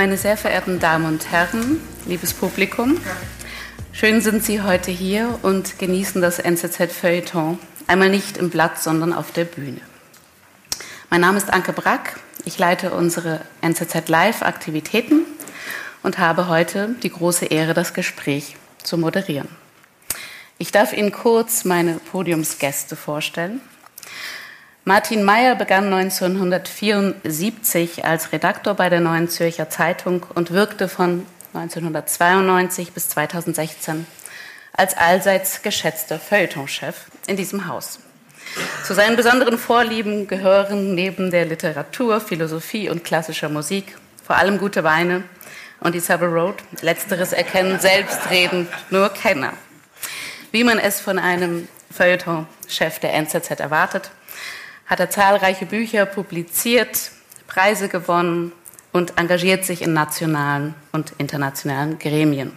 Meine sehr verehrten Damen und Herren, liebes Publikum, schön sind Sie heute hier und genießen das NZZ Feuilleton, einmal nicht im Blatt, sondern auf der Bühne. Mein Name ist Anke Brack, ich leite unsere NZZ Live-Aktivitäten und habe heute die große Ehre, das Gespräch zu moderieren. Ich darf Ihnen kurz meine Podiumsgäste vorstellen. Martin Mayer begann 1974 als Redaktor bei der Neuen Zürcher Zeitung und wirkte von 1992 bis 2016 als allseits geschätzter Feuilletonchef in diesem Haus. Zu seinen besonderen Vorlieben gehören neben der Literatur, Philosophie und klassischer Musik vor allem gute Weine und die Savile Road. Letzteres erkennen selbstredend nur Kenner. Wie man es von einem Feuilletonchef der NZZ erwartet, hat er zahlreiche Bücher publiziert, Preise gewonnen und engagiert sich in nationalen und internationalen Gremien.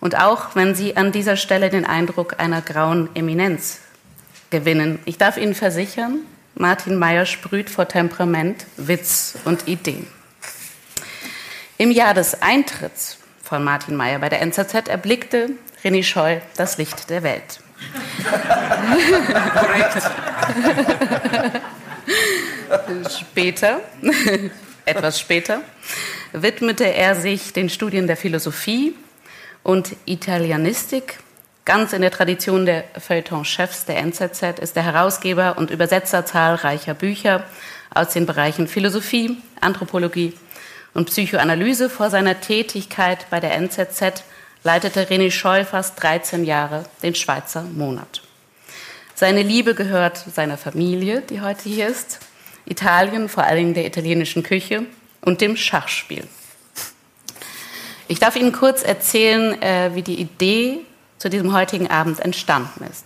Und auch wenn Sie an dieser Stelle den Eindruck einer grauen Eminenz gewinnen, ich darf Ihnen versichern, Martin Mayer sprüht vor Temperament, Witz und Ideen. Im Jahr des Eintritts von Martin Mayer bei der NZZ erblickte René Scheu das Licht der Welt. Korrekt. später, etwas später, widmete er sich den Studien der Philosophie und Italianistik. Ganz in der Tradition der Feuilleton-Chefs der NZZ ist er Herausgeber und Übersetzer zahlreicher Bücher aus den Bereichen Philosophie, Anthropologie und Psychoanalyse. Vor seiner Tätigkeit bei der NZZ leitete René Scheu fast 13 Jahre den Schweizer Monat. Seine Liebe gehört seiner Familie, die heute hier ist, Italien, vor allem der italienischen Küche und dem Schachspiel. Ich darf Ihnen kurz erzählen, äh, wie die Idee zu diesem heutigen Abend entstanden ist.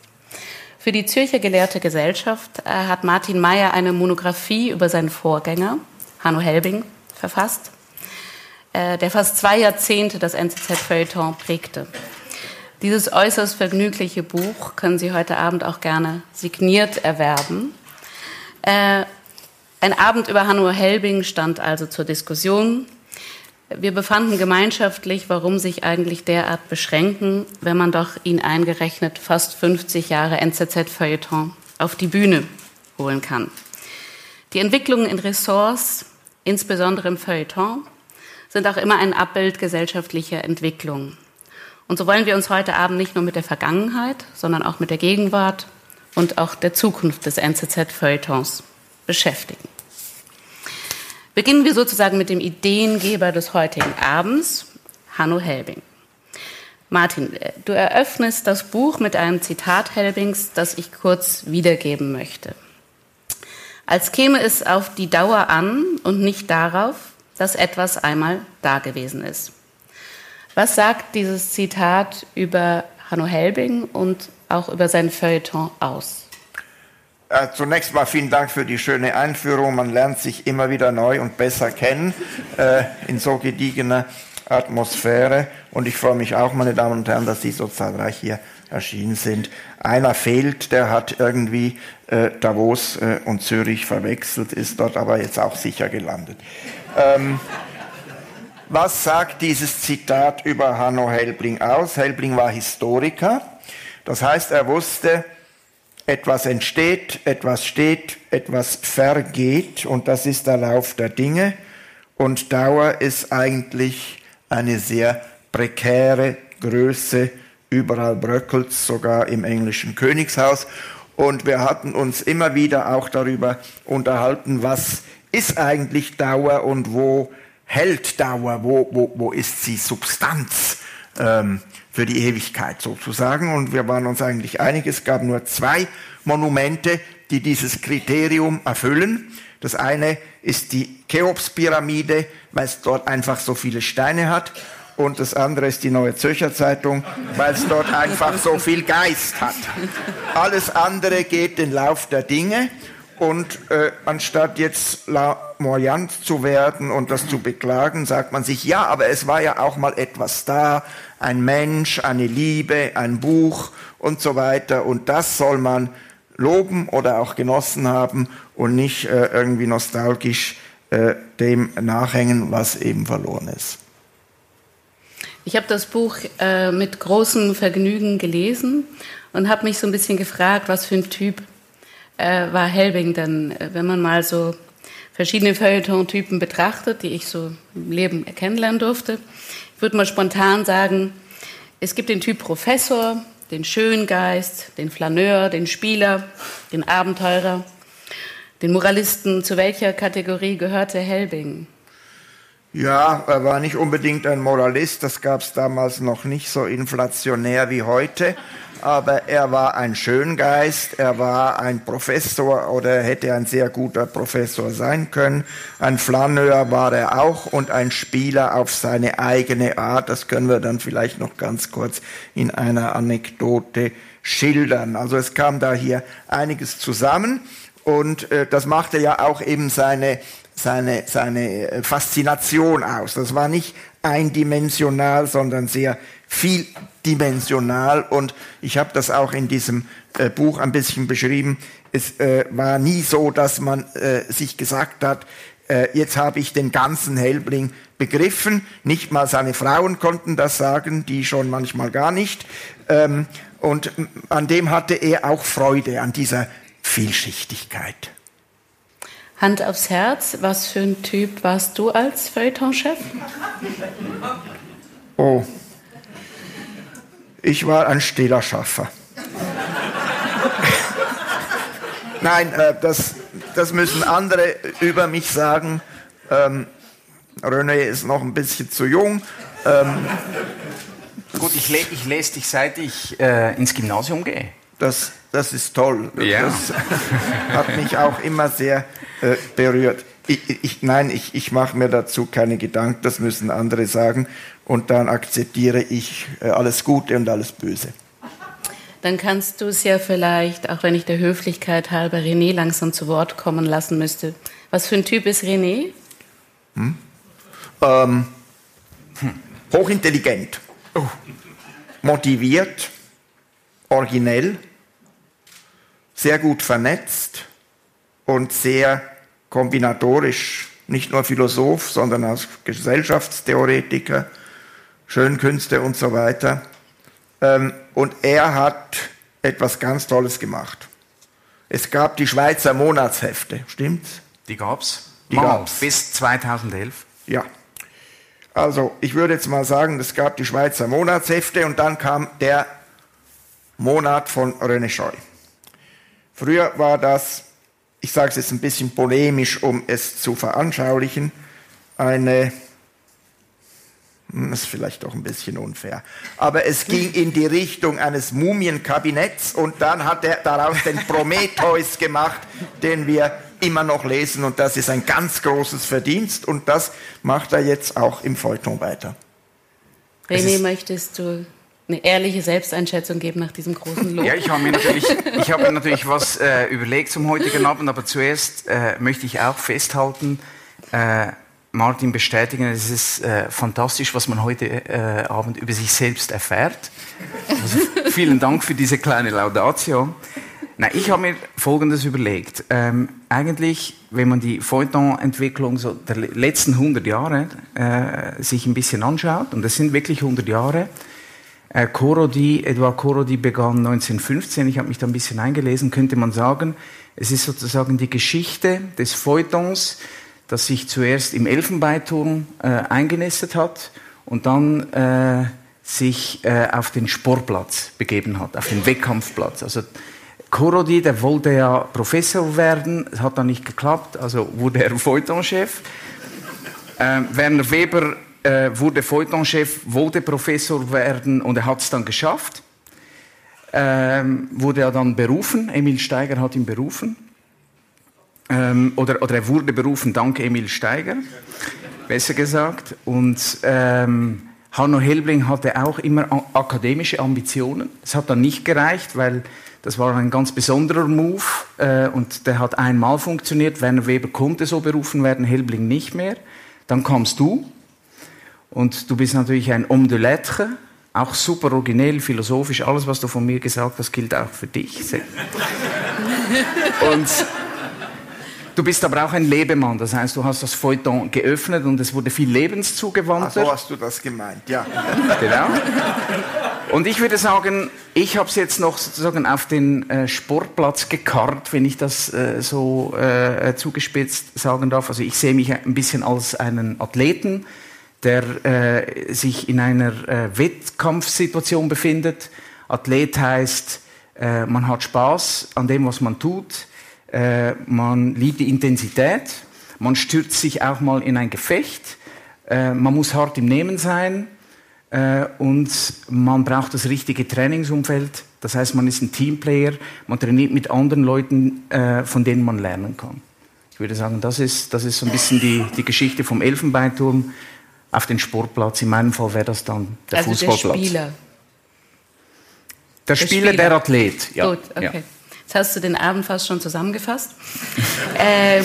Für die Zürcher Gelehrte Gesellschaft äh, hat Martin Mayer eine Monographie über seinen Vorgänger, Hanno Helbing, verfasst, äh, der fast zwei Jahrzehnte das NZZ-Feuilleton prägte. Dieses äußerst vergnügliche Buch können Sie heute Abend auch gerne signiert erwerben. Äh, ein Abend über Hanno Helbing stand also zur Diskussion. Wir befanden gemeinschaftlich, warum sich eigentlich derart beschränken, wenn man doch ihn eingerechnet fast 50 Jahre NZZ-Feuilleton auf die Bühne holen kann. Die Entwicklungen in Ressorts, insbesondere im Feuilleton, sind auch immer ein Abbild gesellschaftlicher Entwicklungen. Und so wollen wir uns heute Abend nicht nur mit der Vergangenheit, sondern auch mit der Gegenwart und auch der Zukunft des NZZ-Feuilletons beschäftigen. Beginnen wir sozusagen mit dem Ideengeber des heutigen Abends, Hanno Helbing. Martin, du eröffnest das Buch mit einem Zitat Helbings, das ich kurz wiedergeben möchte. Als käme es auf die Dauer an und nicht darauf, dass etwas einmal dagewesen ist. Was sagt dieses Zitat über Hanno Helbing und auch über sein Feuilleton aus? Äh, zunächst mal vielen Dank für die schöne Einführung. Man lernt sich immer wieder neu und besser kennen äh, in so gediegener Atmosphäre. Und ich freue mich auch, meine Damen und Herren, dass Sie so zahlreich hier erschienen sind. Einer fehlt, der hat irgendwie Davos äh, und Zürich verwechselt, ist dort aber jetzt auch sicher gelandet. Ähm, was sagt dieses Zitat über Hanno Helbling aus? Helbling war Historiker. Das heißt, er wusste, etwas entsteht, etwas steht, etwas vergeht und das ist der Lauf der Dinge. Und Dauer ist eigentlich eine sehr prekäre Größe. Überall bröckelt sogar im englischen Königshaus. Und wir hatten uns immer wieder auch darüber unterhalten, was ist eigentlich Dauer und wo hält Dauer, wo, wo, wo ist sie Substanz ähm, für die Ewigkeit sozusagen. Und wir waren uns eigentlich einig, es gab nur zwei Monumente, die dieses Kriterium erfüllen. Das eine ist die Cheops-Pyramide, weil es dort einfach so viele Steine hat. Und das andere ist die Neue Zürcher Zeitung, weil es dort einfach so viel Geist hat. Alles andere geht den Lauf der Dinge. Und äh, anstatt jetzt lamoyant zu werden und das zu beklagen, sagt man sich, ja, aber es war ja auch mal etwas da, ein Mensch, eine Liebe, ein Buch und so weiter. Und das soll man loben oder auch genossen haben und nicht äh, irgendwie nostalgisch äh, dem nachhängen, was eben verloren ist. Ich habe das Buch äh, mit großem Vergnügen gelesen und habe mich so ein bisschen gefragt, was für ein Typ äh, war Helbing denn, äh, wenn man mal so verschiedene Feuilleton-Typen betrachtet, die ich so im Leben kennenlernen durfte. Ich würde mal spontan sagen, es gibt den Typ Professor, den Schöngeist, den Flaneur, den Spieler, den Abenteurer, den Moralisten. Zu welcher Kategorie gehörte Helbing? Ja, er war nicht unbedingt ein Moralist, das gab es damals noch nicht so inflationär wie heute, aber er war ein Schöngeist, er war ein Professor oder hätte ein sehr guter Professor sein können, ein Flaneur war er auch und ein Spieler auf seine eigene Art, das können wir dann vielleicht noch ganz kurz in einer Anekdote schildern. Also es kam da hier einiges zusammen und äh, das machte ja auch eben seine seine, seine äh, Faszination aus. Das war nicht eindimensional, sondern sehr vieldimensional. Und ich habe das auch in diesem äh, Buch ein bisschen beschrieben. Es äh, war nie so, dass man äh, sich gesagt hat, äh, jetzt habe ich den ganzen Helbling begriffen. Nicht mal seine Frauen konnten das sagen, die schon manchmal gar nicht. Ähm, und an dem hatte er auch Freude, an dieser Vielschichtigkeit. Hand aufs Herz, was für ein Typ warst du als Feuilletonchef? Oh, ich war ein stiller Schaffer. Nein, äh, das, das müssen andere über mich sagen. Ähm, René ist noch ein bisschen zu jung. Ähm, Gut, ich, le ich lese dich, seit ich äh, ins Gymnasium gehe. Das, das ist toll. Ja. Das hat mich auch immer sehr äh, berührt. Ich, ich, nein, ich, ich mache mir dazu keine Gedanken, das müssen andere sagen. Und dann akzeptiere ich äh, alles Gute und alles Böse. Dann kannst du es ja vielleicht, auch wenn ich der Höflichkeit halber René langsam zu Wort kommen lassen müsste. Was für ein Typ ist René? Hm? Ähm, hm. Hochintelligent, oh. motiviert, originell, sehr gut vernetzt und sehr kombinatorisch, nicht nur Philosoph, sondern als Gesellschaftstheoretiker, Schönkünste und so weiter. Ähm, und er hat etwas ganz Tolles gemacht. Es gab die Schweizer Monatshefte, stimmt's? Die gab's. Die gab's. Bis 2011. Ja. Also, ich würde jetzt mal sagen, es gab die Schweizer Monatshefte und dann kam der Monat von René Scheu. Früher war das ich sage es jetzt ein bisschen polemisch, um es zu veranschaulichen, eine, hm, das ist vielleicht doch ein bisschen unfair, aber es ging in die Richtung eines Mumienkabinetts und dann hat er daraus den Prometheus gemacht, den wir immer noch lesen und das ist ein ganz großes Verdienst und das macht er jetzt auch im Feuilleton weiter. René, möchtest du eine ehrliche Selbsteinschätzung geben nach diesem großen Lob. Ja, ich habe mir natürlich, ich habe mir natürlich was äh, überlegt zum heutigen Abend, aber zuerst äh, möchte ich auch festhalten, äh, Martin bestätigen, es ist äh, fantastisch, was man heute äh, Abend über sich selbst erfährt. Also, vielen Dank für diese kleine Laudatio. Na, ich habe mir Folgendes überlegt. Ähm, eigentlich, wenn man die Feuilleton-Entwicklung so der letzten 100 Jahre äh, sich ein bisschen anschaut, und das sind wirklich 100 Jahre, äh, Korodi, Edouard Korodi begann 1915, ich habe mich da ein bisschen eingelesen, könnte man sagen, es ist sozusagen die Geschichte des Feuilletons, das sich zuerst im Elfenbeinturm äh, eingenistet hat und dann äh, sich äh, auf den Sportplatz begeben hat, auf den Wettkampfplatz. Also Korodi, der wollte ja Professor werden, hat dann nicht geklappt, also wurde er Feuilletonchef. Äh, Werner Weber äh, wurde Feuilletonchef, wollte Professor werden und er hat es dann geschafft. Ähm, wurde er dann berufen, Emil Steiger hat ihn berufen. Ähm, oder, oder er wurde berufen dank Emil Steiger, besser gesagt. Und ähm, Hanno Helbling hatte auch immer akademische Ambitionen. Es hat dann nicht gereicht, weil Das war ein ganz besonderer Move äh, und der hat einmal funktioniert. Werner Weber konnte so berufen werden, Helbling nicht mehr. Dann kamst du und du bist natürlich ein Homme de lettres, auch super originell, philosophisch. Alles, was du von mir gesagt hast, gilt auch für dich. und Du bist aber auch ein Lebemann, das heißt, du hast das Feuilleton geöffnet und es wurde viel Lebenszugewandt. Ach, so hast du das gemeint, ja. Genau. Und ich würde sagen, ich habe es jetzt noch sozusagen auf den äh, Sportplatz gekarrt, wenn ich das äh, so äh, zugespitzt sagen darf. Also ich sehe mich ein bisschen als einen Athleten, der äh, sich in einer äh, Wettkampfsituation befindet. Athlet heißt, äh, man hat Spaß an dem, was man tut äh, man liebt die Intensität, man stürzt sich auch mal in ein Gefecht, äh, man muss hart im Nehmen sein äh, und man braucht das richtige Trainingsumfeld. Das heißt, man ist ein Teamplayer, man trainiert mit anderen Leuten, äh, von denen man lernen kann. Ich würde sagen, das ist, das ist so ein bisschen die, die Geschichte vom Elfenbeinturm auf den Sportplatz. In meinem Fall wäre das dann der also Fußballplatz. Der Spieler. Der, der Spieler, Spieler, der Athlet. Ja. Gut, okay. Ja. Jetzt hast du den Abend fast schon zusammengefasst. ähm,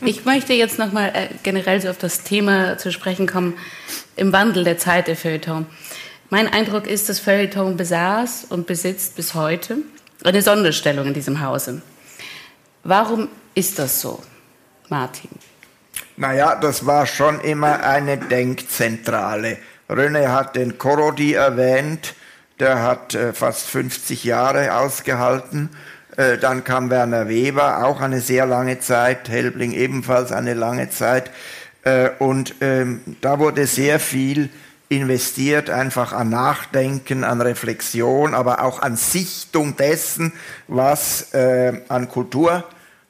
ich möchte jetzt nochmal äh, generell so auf das Thema zu sprechen kommen, im Wandel der Zeit der Feuilleton. Mein Eindruck ist, dass Feuilleton besaß und besitzt bis heute eine Sonderstellung in diesem Hause. Warum ist das so, Martin? Naja, das war schon immer eine Denkzentrale. René hat den Korodi erwähnt der hat äh, fast 50 Jahre ausgehalten. Äh, dann kam Werner Weber, auch eine sehr lange Zeit, Helbling ebenfalls eine lange Zeit. Äh, und ähm, da wurde sehr viel investiert, einfach an Nachdenken, an Reflexion, aber auch an Sichtung dessen, was äh, an Kultur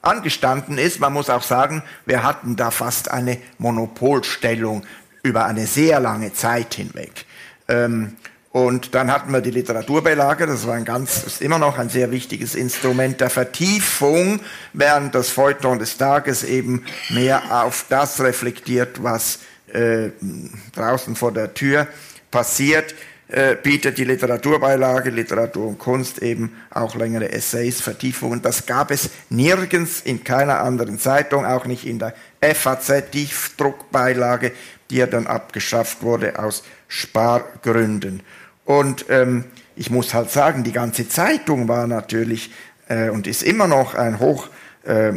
angestanden ist. Man muss auch sagen, wir hatten da fast eine Monopolstellung über eine sehr lange Zeit hinweg. Ähm, und dann hatten wir die Literaturbeilage, das war ein ganz, ist immer noch ein sehr wichtiges Instrument der Vertiefung, während das Feuilleton des Tages eben mehr auf das reflektiert, was äh, draußen vor der Tür passiert, äh, bietet die Literaturbeilage, Literatur und Kunst eben auch längere Essays, Vertiefungen. Das gab es nirgends in keiner anderen Zeitung, auch nicht in der FAZ Tiefdruckbeilage, die ja dann abgeschafft wurde aus Spargründen. Und ähm, ich muss halt sagen, die ganze Zeitung war natürlich äh, und ist immer noch ein hoch äh,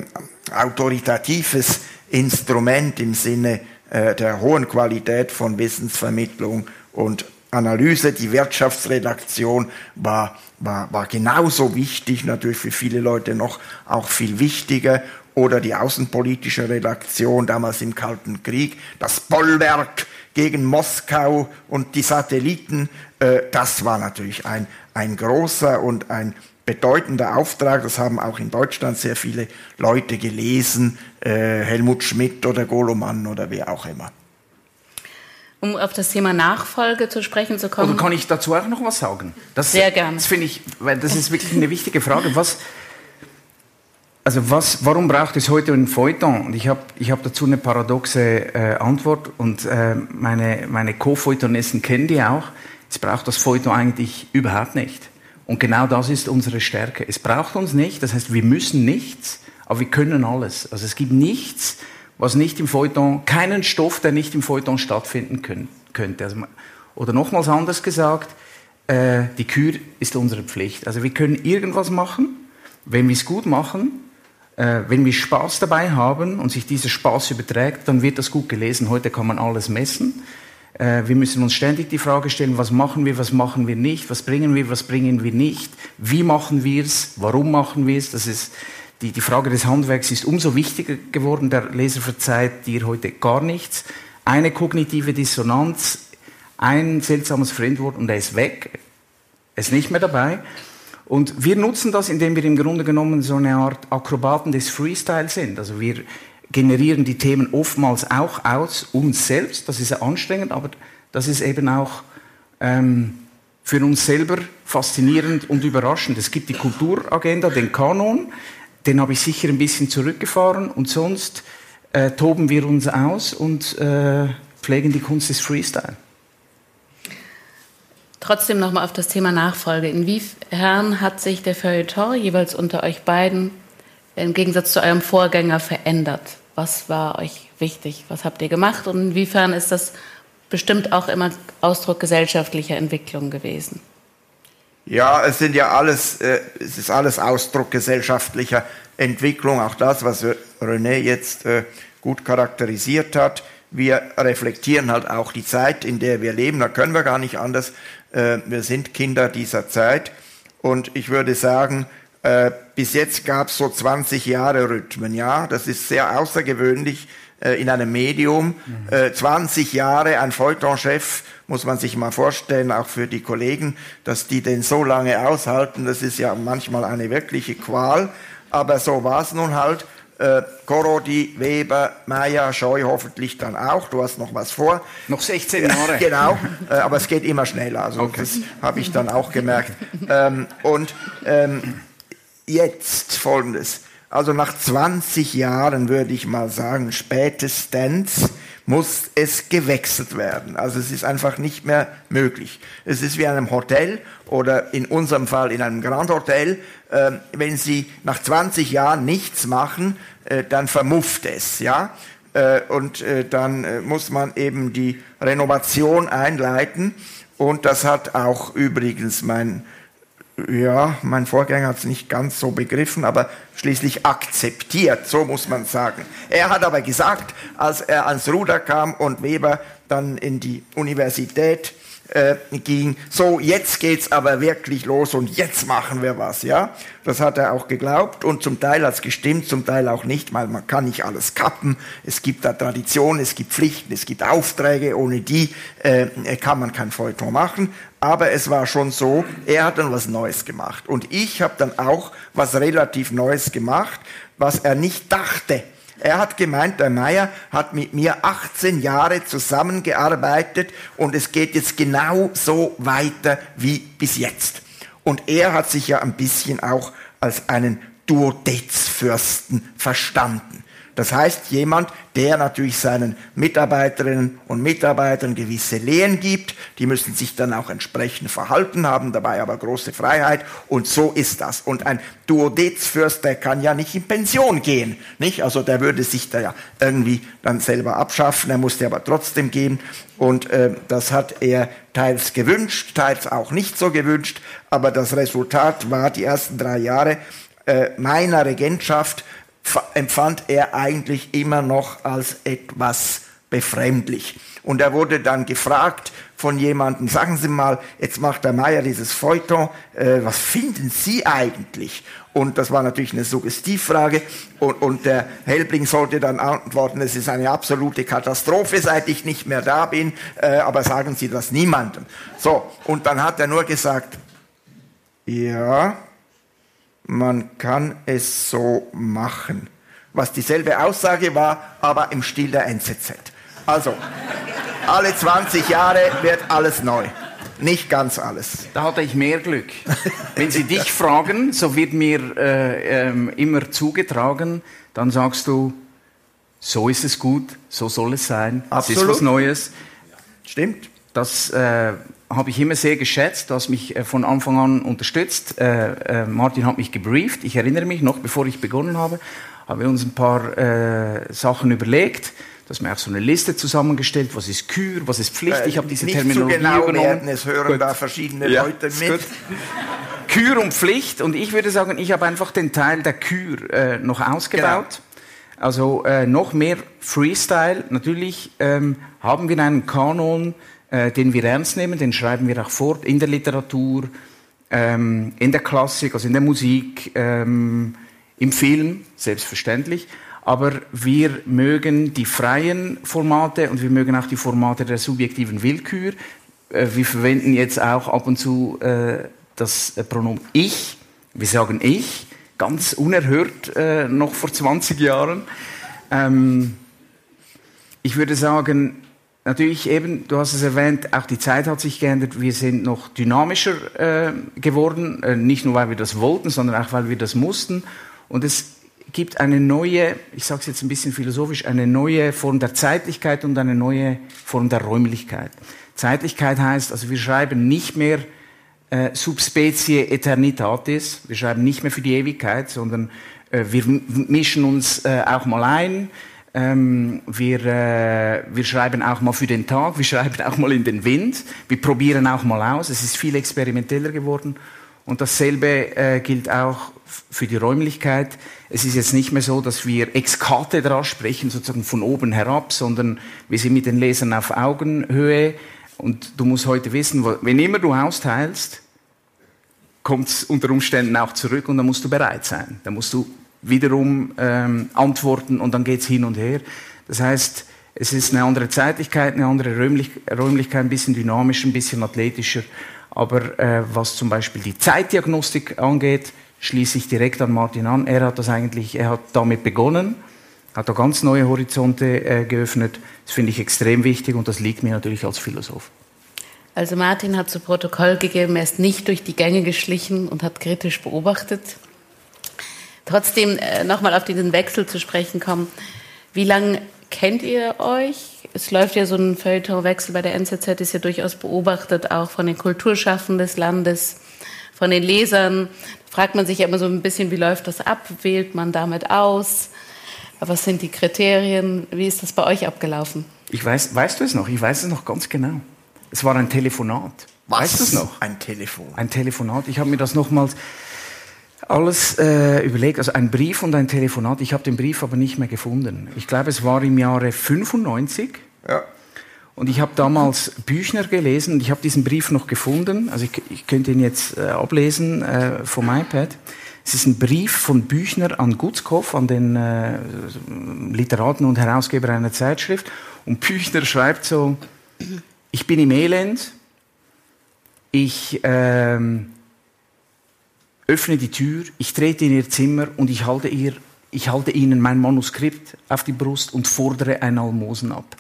autoritatives Instrument im Sinne äh, der hohen Qualität von Wissensvermittlung und Analyse. Die Wirtschaftsredaktion war, war, war genauso wichtig, natürlich für viele Leute noch auch viel wichtiger. Oder die außenpolitische Redaktion damals im Kalten Krieg, das Bollwerk gegen Moskau und die Satelliten, äh, das war natürlich ein, ein großer und ein bedeutender Auftrag. Das haben auch in Deutschland sehr viele Leute gelesen, äh, Helmut Schmidt oder Golomann oder wer auch immer. Um auf das Thema Nachfolge zu sprechen zu kommen. Oder kann ich dazu auch noch was sagen? Das, sehr gerne. Das finde ich, weil das ist wirklich eine wichtige Frage. Was, also was, warum braucht es heute ein Feuilleton? Und ich habe ich hab dazu eine paradoxe äh, Antwort und äh, meine, meine Co-Feuilletonisten kennen die auch. Es braucht das Feuilleton eigentlich überhaupt nicht. Und genau das ist unsere Stärke. Es braucht uns nicht, das heißt, wir müssen nichts, aber wir können alles. Also es gibt nichts, was nicht im Feuilleton, keinen Stoff, der nicht im Feuilleton stattfinden können, könnte. Also, oder nochmals anders gesagt, äh, die Kür ist unsere Pflicht. Also wir können irgendwas machen, wenn wir es gut machen, äh, wenn wir Spaß dabei haben und sich dieser Spaß überträgt, dann wird das gut gelesen. Heute kann man alles messen. Äh, wir müssen uns ständig die Frage stellen, was machen wir, was machen wir nicht, was bringen wir, was bringen wir nicht, wie machen wir es, warum machen wir es. Das ist die, die Frage des Handwerks ist umso wichtiger geworden. Der Leser verzeiht dir heute gar nichts. Eine kognitive Dissonanz, ein seltsames Fremdwort und er ist weg. Er ist nicht mehr dabei. Und wir nutzen das, indem wir im Grunde genommen so eine Art Akrobaten des Freestyle sind. Also wir generieren die Themen oftmals auch aus uns selbst. Das ist anstrengend, aber das ist eben auch ähm, für uns selber faszinierend und überraschend. Es gibt die Kulturagenda, den Kanon, den habe ich sicher ein bisschen zurückgefahren und sonst äh, toben wir uns aus und äh, pflegen die Kunst des Freestyle. trotzdem nochmal auf das Thema Nachfolge. Inwiefern hat sich der Feuilleton jeweils unter euch beiden im Gegensatz zu eurem Vorgänger verändert? Was war euch wichtig? Was habt ihr gemacht? Und inwiefern ist das bestimmt auch immer Ausdruck gesellschaftlicher Entwicklung gewesen? Ja, es sind ja alles, äh, es ist alles Ausdruck gesellschaftlicher Entwicklung. Auch das, was René jetzt äh, gut charakterisiert hat. Wir reflektieren halt auch die Zeit, in der wir leben. Da können wir gar nicht anders. Äh, wir sind Kinder dieser Zeit. Und ich würde sagen, äh, bis jetzt gab es so 20 Jahre Rhythmen. Ja, das ist sehr außergewöhnlich äh, in einem Medium. Mhm. 20 Jahre ein Feuilletonchef muss man sich mal vorstellen, auch für die Kollegen, dass die den so lange aushalten. Das ist ja manchmal eine wirkliche Qual. Aber so war es nun halt. Äh, Korodi, Weber, Meier, Scheu hoffentlich dann auch. Du hast noch was vor. Noch 16 Jahre. genau, äh, aber es geht immer schneller. Also okay. das habe ich dann auch gemerkt. Ähm, und ähm, jetzt folgendes. Also nach 20 Jahren würde ich mal sagen, spätestens muss es gewechselt werden. Also es ist einfach nicht mehr möglich. Es ist wie in einem Hotel oder in unserem Fall in einem Grand Hotel. Äh, wenn Sie nach 20 Jahren nichts machen, äh, dann vermufft es, ja. Äh, und äh, dann äh, muss man eben die Renovation einleiten. Und das hat auch übrigens mein ja, mein Vorgänger hat es nicht ganz so begriffen, aber schließlich akzeptiert, so muss man sagen. Er hat aber gesagt, als er ans Ruder kam und Weber dann in die Universität äh, ging, so jetzt geht's aber wirklich los und jetzt machen wir was, ja. Das hat er auch geglaubt und zum Teil hat's gestimmt, zum Teil auch nicht, weil man kann nicht alles kappen. Es gibt da Traditionen, es gibt Pflichten, es gibt Aufträge, ohne die äh, kann man kein Feuilleton machen. Aber es war schon so, er hat dann was Neues gemacht und ich habe dann auch was relativ Neues gemacht, was er nicht dachte er hat gemeint, der Meier hat mit mir 18 Jahre zusammengearbeitet und es geht jetzt genau so weiter wie bis jetzt. Und er hat sich ja ein bisschen auch als einen Duodezfürsten verstanden. Das heißt, jemand, der natürlich seinen Mitarbeiterinnen und Mitarbeitern gewisse Lehen gibt, die müssen sich dann auch entsprechend verhalten, haben dabei aber große Freiheit und so ist das. Und ein Duodezfürst, der kann ja nicht in Pension gehen, nicht? Also der würde sich da ja irgendwie dann selber abschaffen, er musste aber trotzdem gehen und äh, das hat er teils gewünscht, teils auch nicht so gewünscht, aber das Resultat war die ersten drei Jahre äh, meiner Regentschaft empfand er eigentlich immer noch als etwas befremdlich. Und er wurde dann gefragt von jemandem, sagen Sie mal, jetzt macht der Meier dieses Feuilleton, äh, was finden Sie eigentlich? Und das war natürlich eine Suggestivfrage. Und, und der Helbling sollte dann antworten, es ist eine absolute Katastrophe, seit ich nicht mehr da bin, äh, aber sagen Sie das niemandem. So, und dann hat er nur gesagt, ja, man kann es so machen. Was dieselbe Aussage war, aber im Stil der NZZ. Also, alle 20 Jahre wird alles neu. Nicht ganz alles. Da hatte ich mehr Glück. Wenn Sie dich fragen, so wird mir äh, äh, immer zugetragen, dann sagst du, so ist es gut, so soll es sein, Absolut. es ist was Neues. Stimmt. Das äh, habe ich immer sehr geschätzt. Du hast mich äh, von Anfang an unterstützt. Äh, äh, Martin hat mich gebrieft. Ich erinnere mich noch, bevor ich begonnen habe, haben wir uns ein paar äh, Sachen überlegt. Du hast mir auch so eine Liste zusammengestellt. Was ist Kür, was ist Pflicht? ich habe diese nicht Terminologie so genau übernommen. Werden, es hören gut. da verschiedene ja, Leute mit. Kür und Pflicht. Und ich würde sagen, ich habe einfach den Teil der Kür äh, noch ausgebaut. Genau. Also äh, noch mehr Freestyle. Natürlich ähm, haben wir einen Kanon, äh, den wir ernst nehmen, den schreiben wir auch fort in der Literatur, ähm, in der Klassik, also in der Musik, ähm, im Film, selbstverständlich. Aber wir mögen die freien Formate und wir mögen auch die Formate der subjektiven Willkür. Äh, wir verwenden jetzt auch ab und zu äh, das Pronomen ich. Wir sagen ich, ganz unerhört äh, noch vor 20 Jahren. Ähm, ich würde sagen, natürlich eben, du hast es erwähnt, auch die Zeit hat sich geändert. Wir sind noch dynamischer äh, geworden, äh, nicht nur weil wir das wollten, sondern auch weil wir das mussten. Und es gibt eine neue, ich sage es jetzt ein bisschen philosophisch, eine neue Form der Zeitlichkeit und eine neue Form der Räumlichkeit. Zeitlichkeit heißt, also wir schreiben nicht mehr äh, subspecie eternitatis, wir schreiben nicht mehr für die Ewigkeit, sondern äh, wir mischen uns äh, auch mal ein, ähm, wir, äh, wir schreiben auch mal für den Tag, wir schreiben auch mal in den Wind, wir probieren auch mal aus, es ist viel experimenteller geworden. Und dasselbe äh, gilt auch für die Räumlichkeit. Es ist jetzt nicht mehr so, dass wir ex cathedra sprechen, sozusagen von oben herab, sondern wir sind mit den Lesern auf Augenhöhe. Und du musst heute wissen, wenn immer du austeilst, kommt es unter Umständen auch zurück und dann musst du bereit sein. Dann musst du wiederum ähm, antworten und dann geht es hin und her. Das heißt, es ist eine andere Zeitlichkeit, eine andere Räumlich Räumlichkeit, ein bisschen dynamischer, ein bisschen athletischer. Aber äh, was zum Beispiel die Zeitdiagnostik angeht, schließe ich direkt an Martin an. Er hat das eigentlich, er hat damit begonnen, hat da ganz neue Horizonte äh, geöffnet. Das finde ich extrem wichtig und das liegt mir natürlich als Philosoph. Also Martin hat zu Protokoll gegeben, er ist nicht durch die Gänge geschlichen und hat kritisch beobachtet. Trotzdem äh, nochmal auf diesen Wechsel zu sprechen kommen. Wie lange kennt ihr euch? es läuft ja so ein Feuilletonwechsel bei der NZZ, ist ja durchaus beobachtet, auch von den Kulturschaffenden des Landes, von den Lesern. Da fragt man sich ja immer so ein bisschen, wie läuft das ab? Wählt man damit aus? Was sind die Kriterien? Wie ist das bei euch abgelaufen? Ich weiß, weißt du es noch? Ich weiß es noch ganz genau. Es war ein Telefonat. Was? Weißt du es noch? Ein Telefon. Ein Telefonat. Ich habe mir das nochmals alles äh, überlegt, also ein Brief und ein Telefonat. Ich habe den Brief aber nicht mehr gefunden. Ich glaube, es war im Jahre 95. Ja. Und ich habe damals Büchner gelesen und ich habe diesen Brief noch gefunden. Also ich, ich könnte ihn jetzt äh, ablesen äh, vom iPad. Es ist ein Brief von Büchner an Gutzkow, an den äh, Literaten und Herausgeber einer Zeitschrift. Und Büchner schreibt so, ich bin im Elend, ich ähm, öffne die Tür, ich trete in ihr Zimmer und ich halte, ihr, ich halte ihnen mein Manuskript auf die Brust und fordere ein Almosen ab.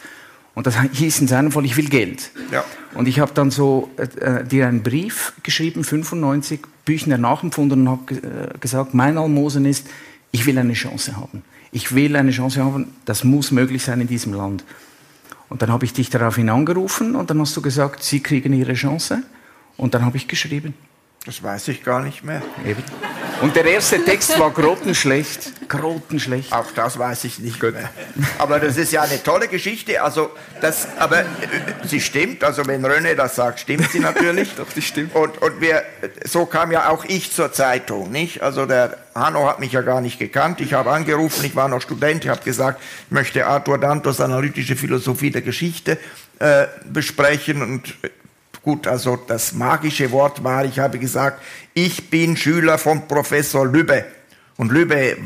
Und das hieß in seinem Fall, ich will Geld. Ja. Und ich habe dann so äh, dir einen Brief geschrieben, 95, Büchner nachempfunden und habe äh, gesagt, mein Almosen ist, ich will eine Chance haben. Ich will eine Chance haben, das muss möglich sein in diesem Land. Und dann habe ich dich daraufhin angerufen und dann hast du gesagt, Sie kriegen Ihre Chance. Und dann habe ich geschrieben. Das weiß ich gar nicht mehr. Eben. Und der erste Text war grottenschlecht. Grottenschlecht. Auch das weiß ich nicht Gut. mehr. Aber das ist ja eine tolle Geschichte. Also das, aber äh, sie stimmt. Also wenn René das sagt, stimmt sie natürlich. Doch, die stimmt. Und, und wir, so kam ja auch ich zur Zeitung, nicht? Also der Hanno hat mich ja gar nicht gekannt. Ich habe angerufen, ich war noch Student, ich habe gesagt, ich möchte Arthur Dantos analytische Philosophie der Geschichte äh, besprechen und Gut, also das magische Wort war, ich habe gesagt, ich bin Schüler von Professor Lübbe. Und Lübbe,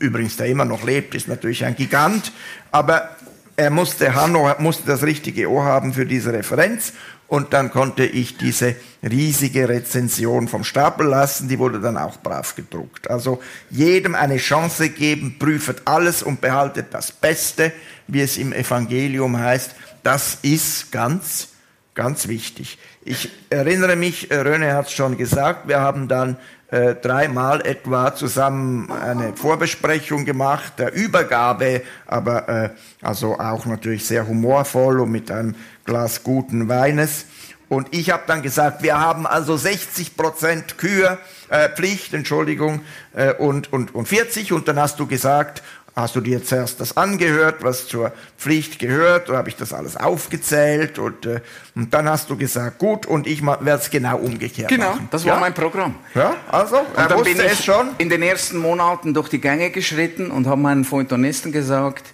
übrigens, der immer noch lebt, ist natürlich ein Gigant, aber er musste, Hanno musste das richtige Ohr haben für diese Referenz und dann konnte ich diese riesige Rezension vom Stapel lassen, die wurde dann auch brav gedruckt. Also jedem eine Chance geben, prüft alles und behaltet das Beste, wie es im Evangelium heißt. Das ist ganz, ganz wichtig. Ich erinnere mich, äh, Röne hat es schon gesagt, wir haben dann äh, dreimal etwa zusammen eine Vorbesprechung gemacht, der Übergabe, aber äh, also auch natürlich sehr humorvoll und mit einem Glas guten Weines. Und ich habe dann gesagt, wir haben also 60 Prozent Kür, äh, Pflicht, Entschuldigung, äh, und, und, und 40. Und dann hast du gesagt, hast du dir zuerst das angehört, was zur Pflicht gehört, oder habe ich das alles aufgezählt und, äh, und dann hast du gesagt, gut, und ich werde es genau umgekehrt genau, machen. das war ja? mein Programm. Ja, also, und dann bin ich schon. in den ersten Monaten durch die Gänge geschritten und habe meinen Feuilletonisten gesagt,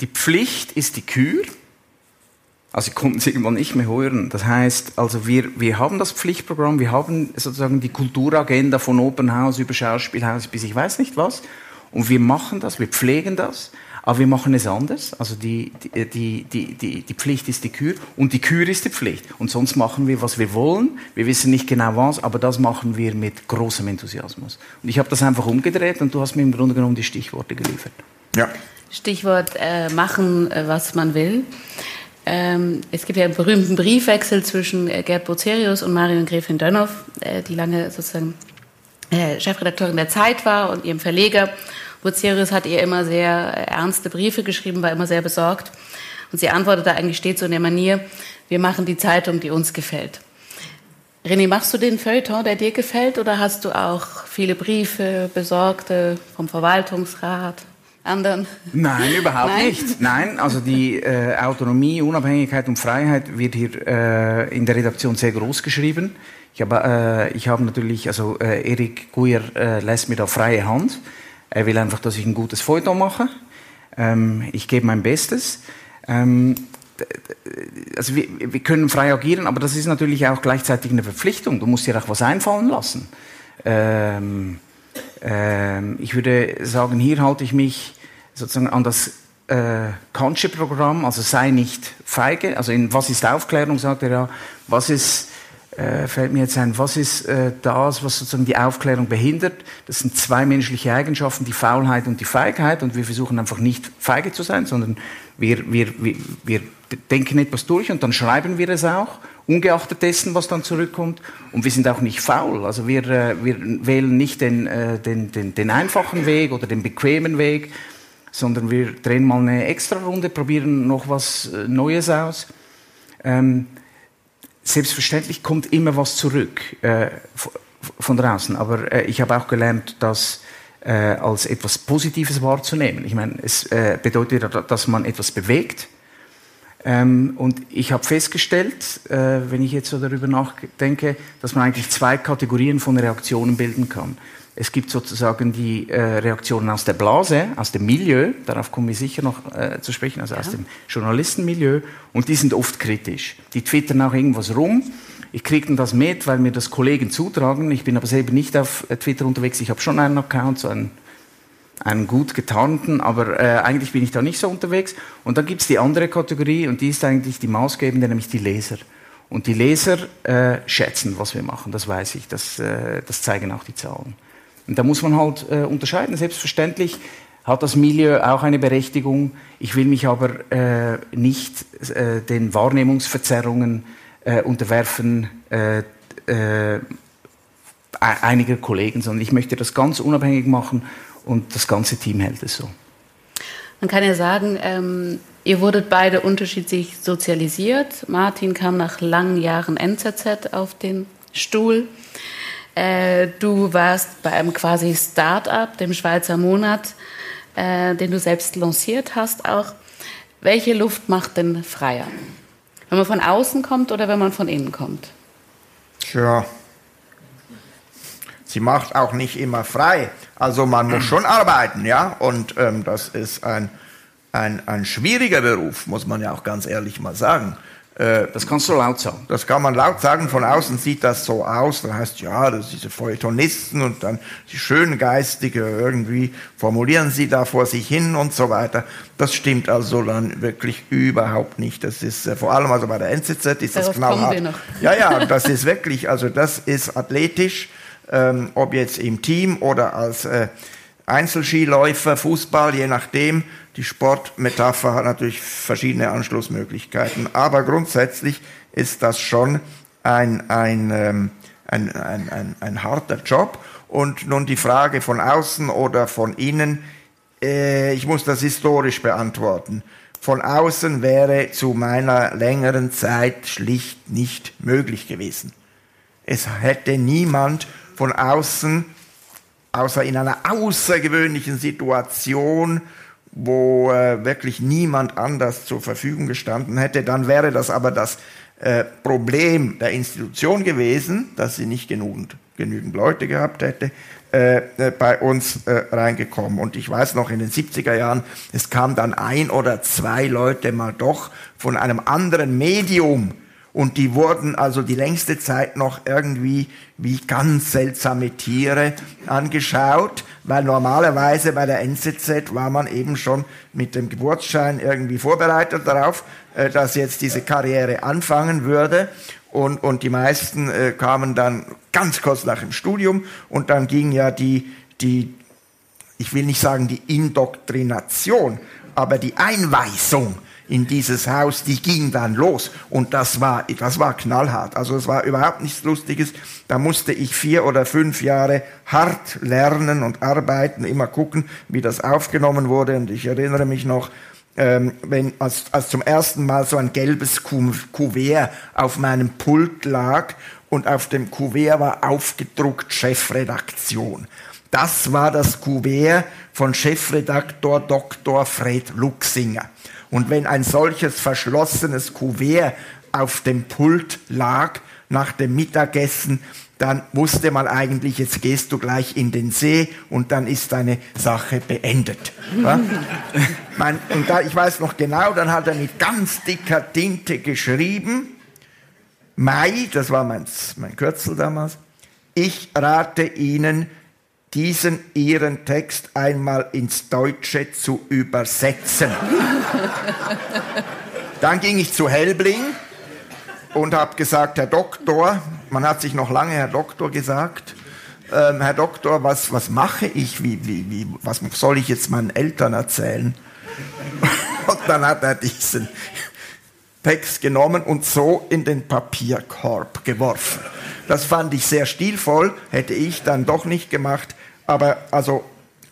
die Pflicht ist die Kür, also sie konnten es irgendwann nicht mehr hören. Das heißt, also wir, wir haben das Pflichtprogramm, wir haben sozusagen die Kulturagenda von Open House über Schauspielhaus bis ich weiß nicht was. Und wir machen das, wir pflegen das, aber wir machen es anders. Also die, die, die, die, die Pflicht ist die Kür und die Kür ist die Pflicht. Und sonst machen wir, was wir wollen. Wir wissen nicht genau was, aber das machen wir mit großem Enthusiasmus. Und ich habe das einfach umgedreht und du hast mir im Grunde genommen die Stichworte geliefert. Ja. Stichwort äh, machen, äh, was man will. Ähm, es gibt ja einen berühmten Briefwechsel zwischen äh, Gerd Bozerius und Marion Gräfin Dönhoff, äh, die lange sozusagen äh, Chefredakteurin der Zeit war und ihrem Verleger. Bucerius hat ihr immer sehr ernste Briefe geschrieben, war immer sehr besorgt. Und sie antwortete eigentlich stets so in der Manier, wir machen die Zeitung, die uns gefällt. René, machst du den Feuilleton, der dir gefällt, oder hast du auch viele Briefe, Besorgte vom Verwaltungsrat, anderen? Nein, überhaupt Nein? nicht. Nein, also die äh, Autonomie, Unabhängigkeit und Freiheit wird hier äh, in der Redaktion sehr groß geschrieben. Ich habe, äh, ich habe natürlich, also äh, Erik Guyer äh, lässt mir da freie Hand. Er will einfach, dass ich ein gutes Feuilleton mache. Ähm, ich gebe mein Bestes. Ähm, also wir, wir, können frei agieren, aber das ist natürlich auch gleichzeitig eine Verpflichtung. Du musst dir auch was einfallen lassen. Ähm, ähm, ich würde sagen, hier halte ich mich sozusagen an das äh, Kantsche Programm, also sei nicht feige. Also in Was ist Aufklärung, sagt er ja. Was ist äh, fällt mir jetzt ein, was ist äh, das, was sozusagen die Aufklärung behindert? Das sind zwei menschliche Eigenschaften, die Faulheit und die Feigheit. Und wir versuchen einfach nicht feige zu sein, sondern wir, wir, wir, wir denken etwas durch und dann schreiben wir es auch, ungeachtet dessen, was dann zurückkommt. Und wir sind auch nicht faul. Also wir, äh, wir wählen nicht den, äh, den, den, den einfachen Weg oder den bequemen Weg, sondern wir drehen mal eine extra Runde, probieren noch was äh, Neues aus. Ähm, selbstverständlich kommt immer was zurück äh, von draußen, aber äh, ich habe auch gelernt, das äh, als etwas Positives wahrzunehmen. Ich meine, es äh, bedeutet, dass man etwas bewegt. Ähm, und ich habe festgestellt, äh, wenn ich jetzt so darüber nachdenke, dass man eigentlich zwei Kategorien von Reaktionen bilden kann. Es gibt sozusagen die äh, Reaktionen aus der Blase, aus dem Milieu, darauf kommen wir sicher noch äh, zu sprechen, also ja. aus dem Journalistenmilieu, und die sind oft kritisch. Die twittern auch irgendwas rum. Ich kriege dann das mit, weil mir das Kollegen zutragen. Ich bin aber selber nicht auf äh, Twitter unterwegs. Ich habe schon einen Account, so einen, einen gut getarnten, aber äh, eigentlich bin ich da nicht so unterwegs. Und dann gibt es die andere Kategorie und die ist eigentlich die maßgebende, nämlich die Leser. Und die Leser äh, schätzen, was wir machen, das weiß ich, das, äh, das zeigen auch die Zahlen. Und da muss man halt äh, unterscheiden. Selbstverständlich hat das Milieu auch eine Berechtigung. Ich will mich aber äh, nicht äh, den Wahrnehmungsverzerrungen äh, unterwerfen äh, äh, einiger Kollegen, sondern ich möchte das ganz unabhängig machen und das ganze Team hält es so. Man kann ja sagen, ähm, ihr wurdet beide unterschiedlich sozialisiert. Martin kam nach langen Jahren NZZ auf den Stuhl. Äh, du warst bei einem quasi Start-up, dem Schweizer Monat, äh, den du selbst lanciert hast auch. Welche Luft macht denn freier? Wenn man von außen kommt oder wenn man von innen kommt? Tja, sie macht auch nicht immer frei. Also man muss schon arbeiten, ja. Und ähm, das ist ein, ein, ein schwieriger Beruf, muss man ja auch ganz ehrlich mal sagen. Äh, das kannst du laut sagen. Das kann man laut sagen. Von außen sieht das so aus. Da heißt ja, das sind diese Feuilletonisten und dann die Schöngeistige irgendwie formulieren sie da vor sich hin und so weiter. Das stimmt also dann wirklich überhaupt nicht. Das ist äh, vor allem also bei der NZZ ist das genau Ja, ja, das ist wirklich, also das ist athletisch, ähm, ob jetzt im Team oder als äh, Einzelskiläufer, Fußball, je nachdem. Die Sportmetapher hat natürlich verschiedene Anschlussmöglichkeiten, aber grundsätzlich ist das schon ein, ein, ähm, ein, ein, ein, ein harter Job. Und nun die Frage von außen oder von innen, äh, ich muss das historisch beantworten. Von außen wäre zu meiner längeren Zeit schlicht nicht möglich gewesen. Es hätte niemand von außen, außer in einer außergewöhnlichen Situation, wo äh, wirklich niemand anders zur Verfügung gestanden hätte, dann wäre das aber das äh, Problem der Institution gewesen, dass sie nicht genügend, genügend Leute gehabt hätte, äh, äh bei uns äh, reingekommen. Und ich weiß noch, in den 70er Jahren, es kam dann ein oder zwei Leute mal doch von einem anderen Medium und die wurden also die längste Zeit noch irgendwie wie ganz seltsame Tiere angeschaut, weil normalerweise bei der NZZ war man eben schon mit dem Geburtsschein irgendwie vorbereitet darauf, äh, dass jetzt diese Karriere anfangen würde. Und, und die meisten äh, kamen dann ganz kurz nach dem Studium und dann ging ja die, die, ich will nicht sagen die Indoktrination, aber die Einweisung in dieses Haus, die ging dann los. Und das war, das war knallhart. Also es war überhaupt nichts Lustiges. Da musste ich vier oder fünf Jahre hart lernen und arbeiten, immer gucken, wie das aufgenommen wurde. Und ich erinnere mich noch, ähm, wenn als, als zum ersten Mal so ein gelbes Kuvert auf meinem Pult lag und auf dem Kuvert war aufgedruckt Chefredaktion. Das war das Kuvert von Chefredaktor Dr. Fred Luxinger. Und wenn ein solches verschlossenes Kuvert auf dem Pult lag nach dem Mittagessen, dann wusste man eigentlich, jetzt gehst du gleich in den See und dann ist deine Sache beendet. Ja? und da, ich weiß noch genau, dann hat er mit ganz dicker Tinte geschrieben, Mai, das war mein, mein Kürzel damals, ich rate Ihnen, diesen Ihren Text einmal ins Deutsche zu übersetzen. Dann ging ich zu Helbling und habe gesagt, Herr Doktor, man hat sich noch lange Herr Doktor gesagt, ähm, Herr Doktor, was, was mache ich, wie, wie, wie, was soll ich jetzt meinen Eltern erzählen? und dann hat er diesen Text genommen und so in den Papierkorb geworfen. Das fand ich sehr stilvoll, hätte ich dann doch nicht gemacht, aber also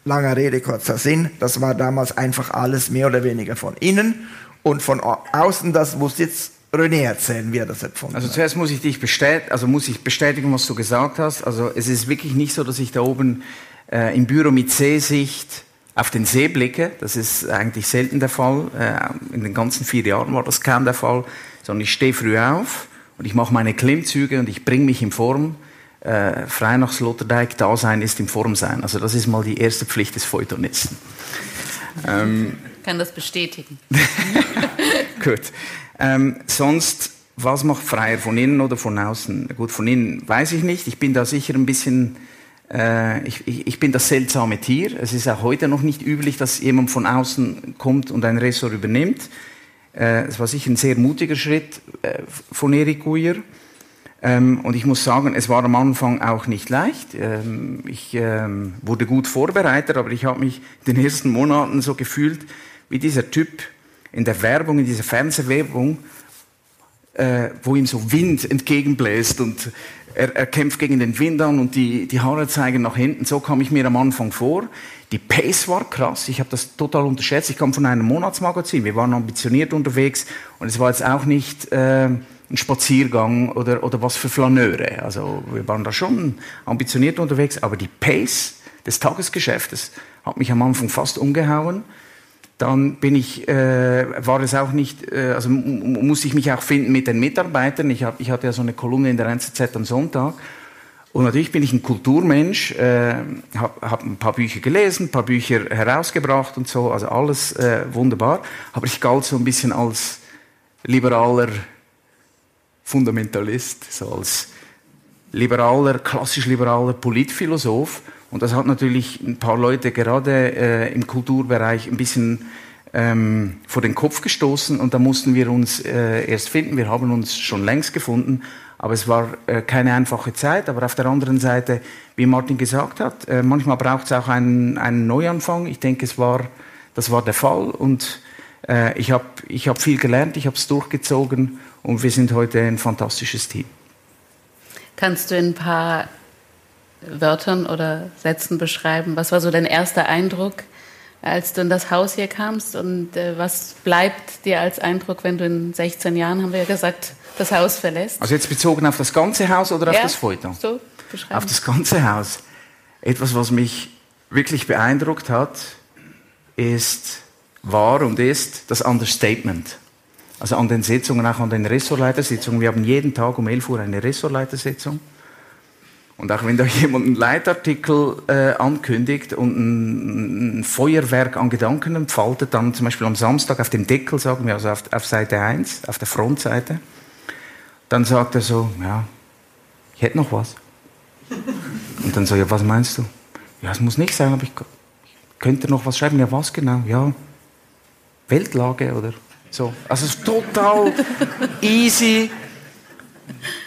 langer Rede, kurzer Sinn, das war damals einfach alles mehr oder weniger von innen und von außen, das muss jetzt René erzählen, wie er das empfunden Also zuerst muss ich dich bestätigen, also muss ich bestätigen, was du gesagt hast. Also es ist wirklich nicht so, dass ich da oben äh, im Büro mit Seesicht auf den See blicke. Das ist eigentlich selten der Fall. Äh, in den ganzen vier Jahren war das kaum der Fall. Sondern ich stehe früh auf und ich mache meine Klimmzüge und ich bringe mich in Form. Äh, frei nach Sloterdijk, da sein ist in Form sein. Also das ist mal die erste Pflicht des Feuilletonisten. ähm, kann das bestätigen. Gut. Ähm, sonst, was macht Freier, von innen oder von außen? Gut, von innen weiß ich nicht. Ich bin da sicher ein bisschen, äh, ich, ich, ich, bin das seltsame Tier. Es ist auch heute noch nicht üblich, dass jemand von außen kommt und ein Ressort übernimmt. Äh, es war sicher ein sehr mutiger Schritt äh, von Erik Guyer. Ähm, und ich muss sagen, es war am Anfang auch nicht leicht. Ähm, ich ähm, wurde gut vorbereitet, aber ich habe mich in den ersten Monaten so gefühlt wie dieser Typ, in der Werbung, in dieser Fernsehwerbung, äh, wo ihm so Wind entgegenbläst und er, er, kämpft gegen den Wind an und die, die Haare zeigen nach hinten. So kam ich mir am Anfang vor. Die Pace war krass. Ich habe das total unterschätzt. Ich kam von einem Monatsmagazin. Wir waren ambitioniert unterwegs und es war jetzt auch nicht äh, ein Spaziergang oder, oder was für Flaneure. Also wir waren da schon ambitioniert unterwegs, aber die Pace des Tagesgeschäftes hat mich am Anfang fast umgehauen dann bin ich, äh, war es auch nicht, äh, also muss ich mich auch finden mit den Mitarbeitern. Ich, hab, ich hatte ja so eine Kolumne in der NZZ am Sonntag. Und natürlich bin ich ein Kulturmensch, äh, habe hab ein paar Bücher gelesen, ein paar Bücher herausgebracht und so, also alles äh, wunderbar. Aber ich galt so ein bisschen als liberaler Fundamentalist, so als liberaler, klassisch liberaler Politphilosoph. Und das hat natürlich ein paar Leute gerade äh, im Kulturbereich ein bisschen ähm, vor den Kopf gestoßen und da mussten wir uns äh, erst finden. Wir haben uns schon längst gefunden, aber es war äh, keine einfache Zeit. Aber auf der anderen Seite, wie Martin gesagt hat, äh, manchmal braucht es auch einen, einen Neuanfang. Ich denke, es war, das war der Fall und äh, ich habe ich hab viel gelernt, ich habe es durchgezogen und wir sind heute ein fantastisches Team. Kannst du in ein paar Wörtern oder Sätzen beschreiben? Was war so dein erster Eindruck, als du in das Haus hier kamst? Und äh, was bleibt dir als Eindruck, wenn du in 16 Jahren, haben wir ja gesagt, das Haus verlässt? Also jetzt bezogen auf das ganze Haus oder auf ja, das Foto? So, beschreiben. Auf das ganze Haus. Etwas, was mich wirklich beeindruckt hat, ist, war und ist das Understatement. Also an den Sitzungen, auch an den Ressortleitersitzungen. Wir haben jeden Tag um 11 Uhr eine Ressortleitersitzung. Und auch wenn da jemand einen Leitartikel äh, ankündigt und ein, ein, Feuerwerk an Gedanken entfaltet, dann zum Beispiel am Samstag auf dem Deckel, sagen wir, also auf, auf Seite 1, auf der Frontseite, dann sagt er so, ja, ich hätte noch was. Und dann so, ja, was meinst du? Ja, es muss nicht sein, aber ich, ich könnte noch was schreiben. Ja, was genau? Ja, Weltlage oder so. Also total easy,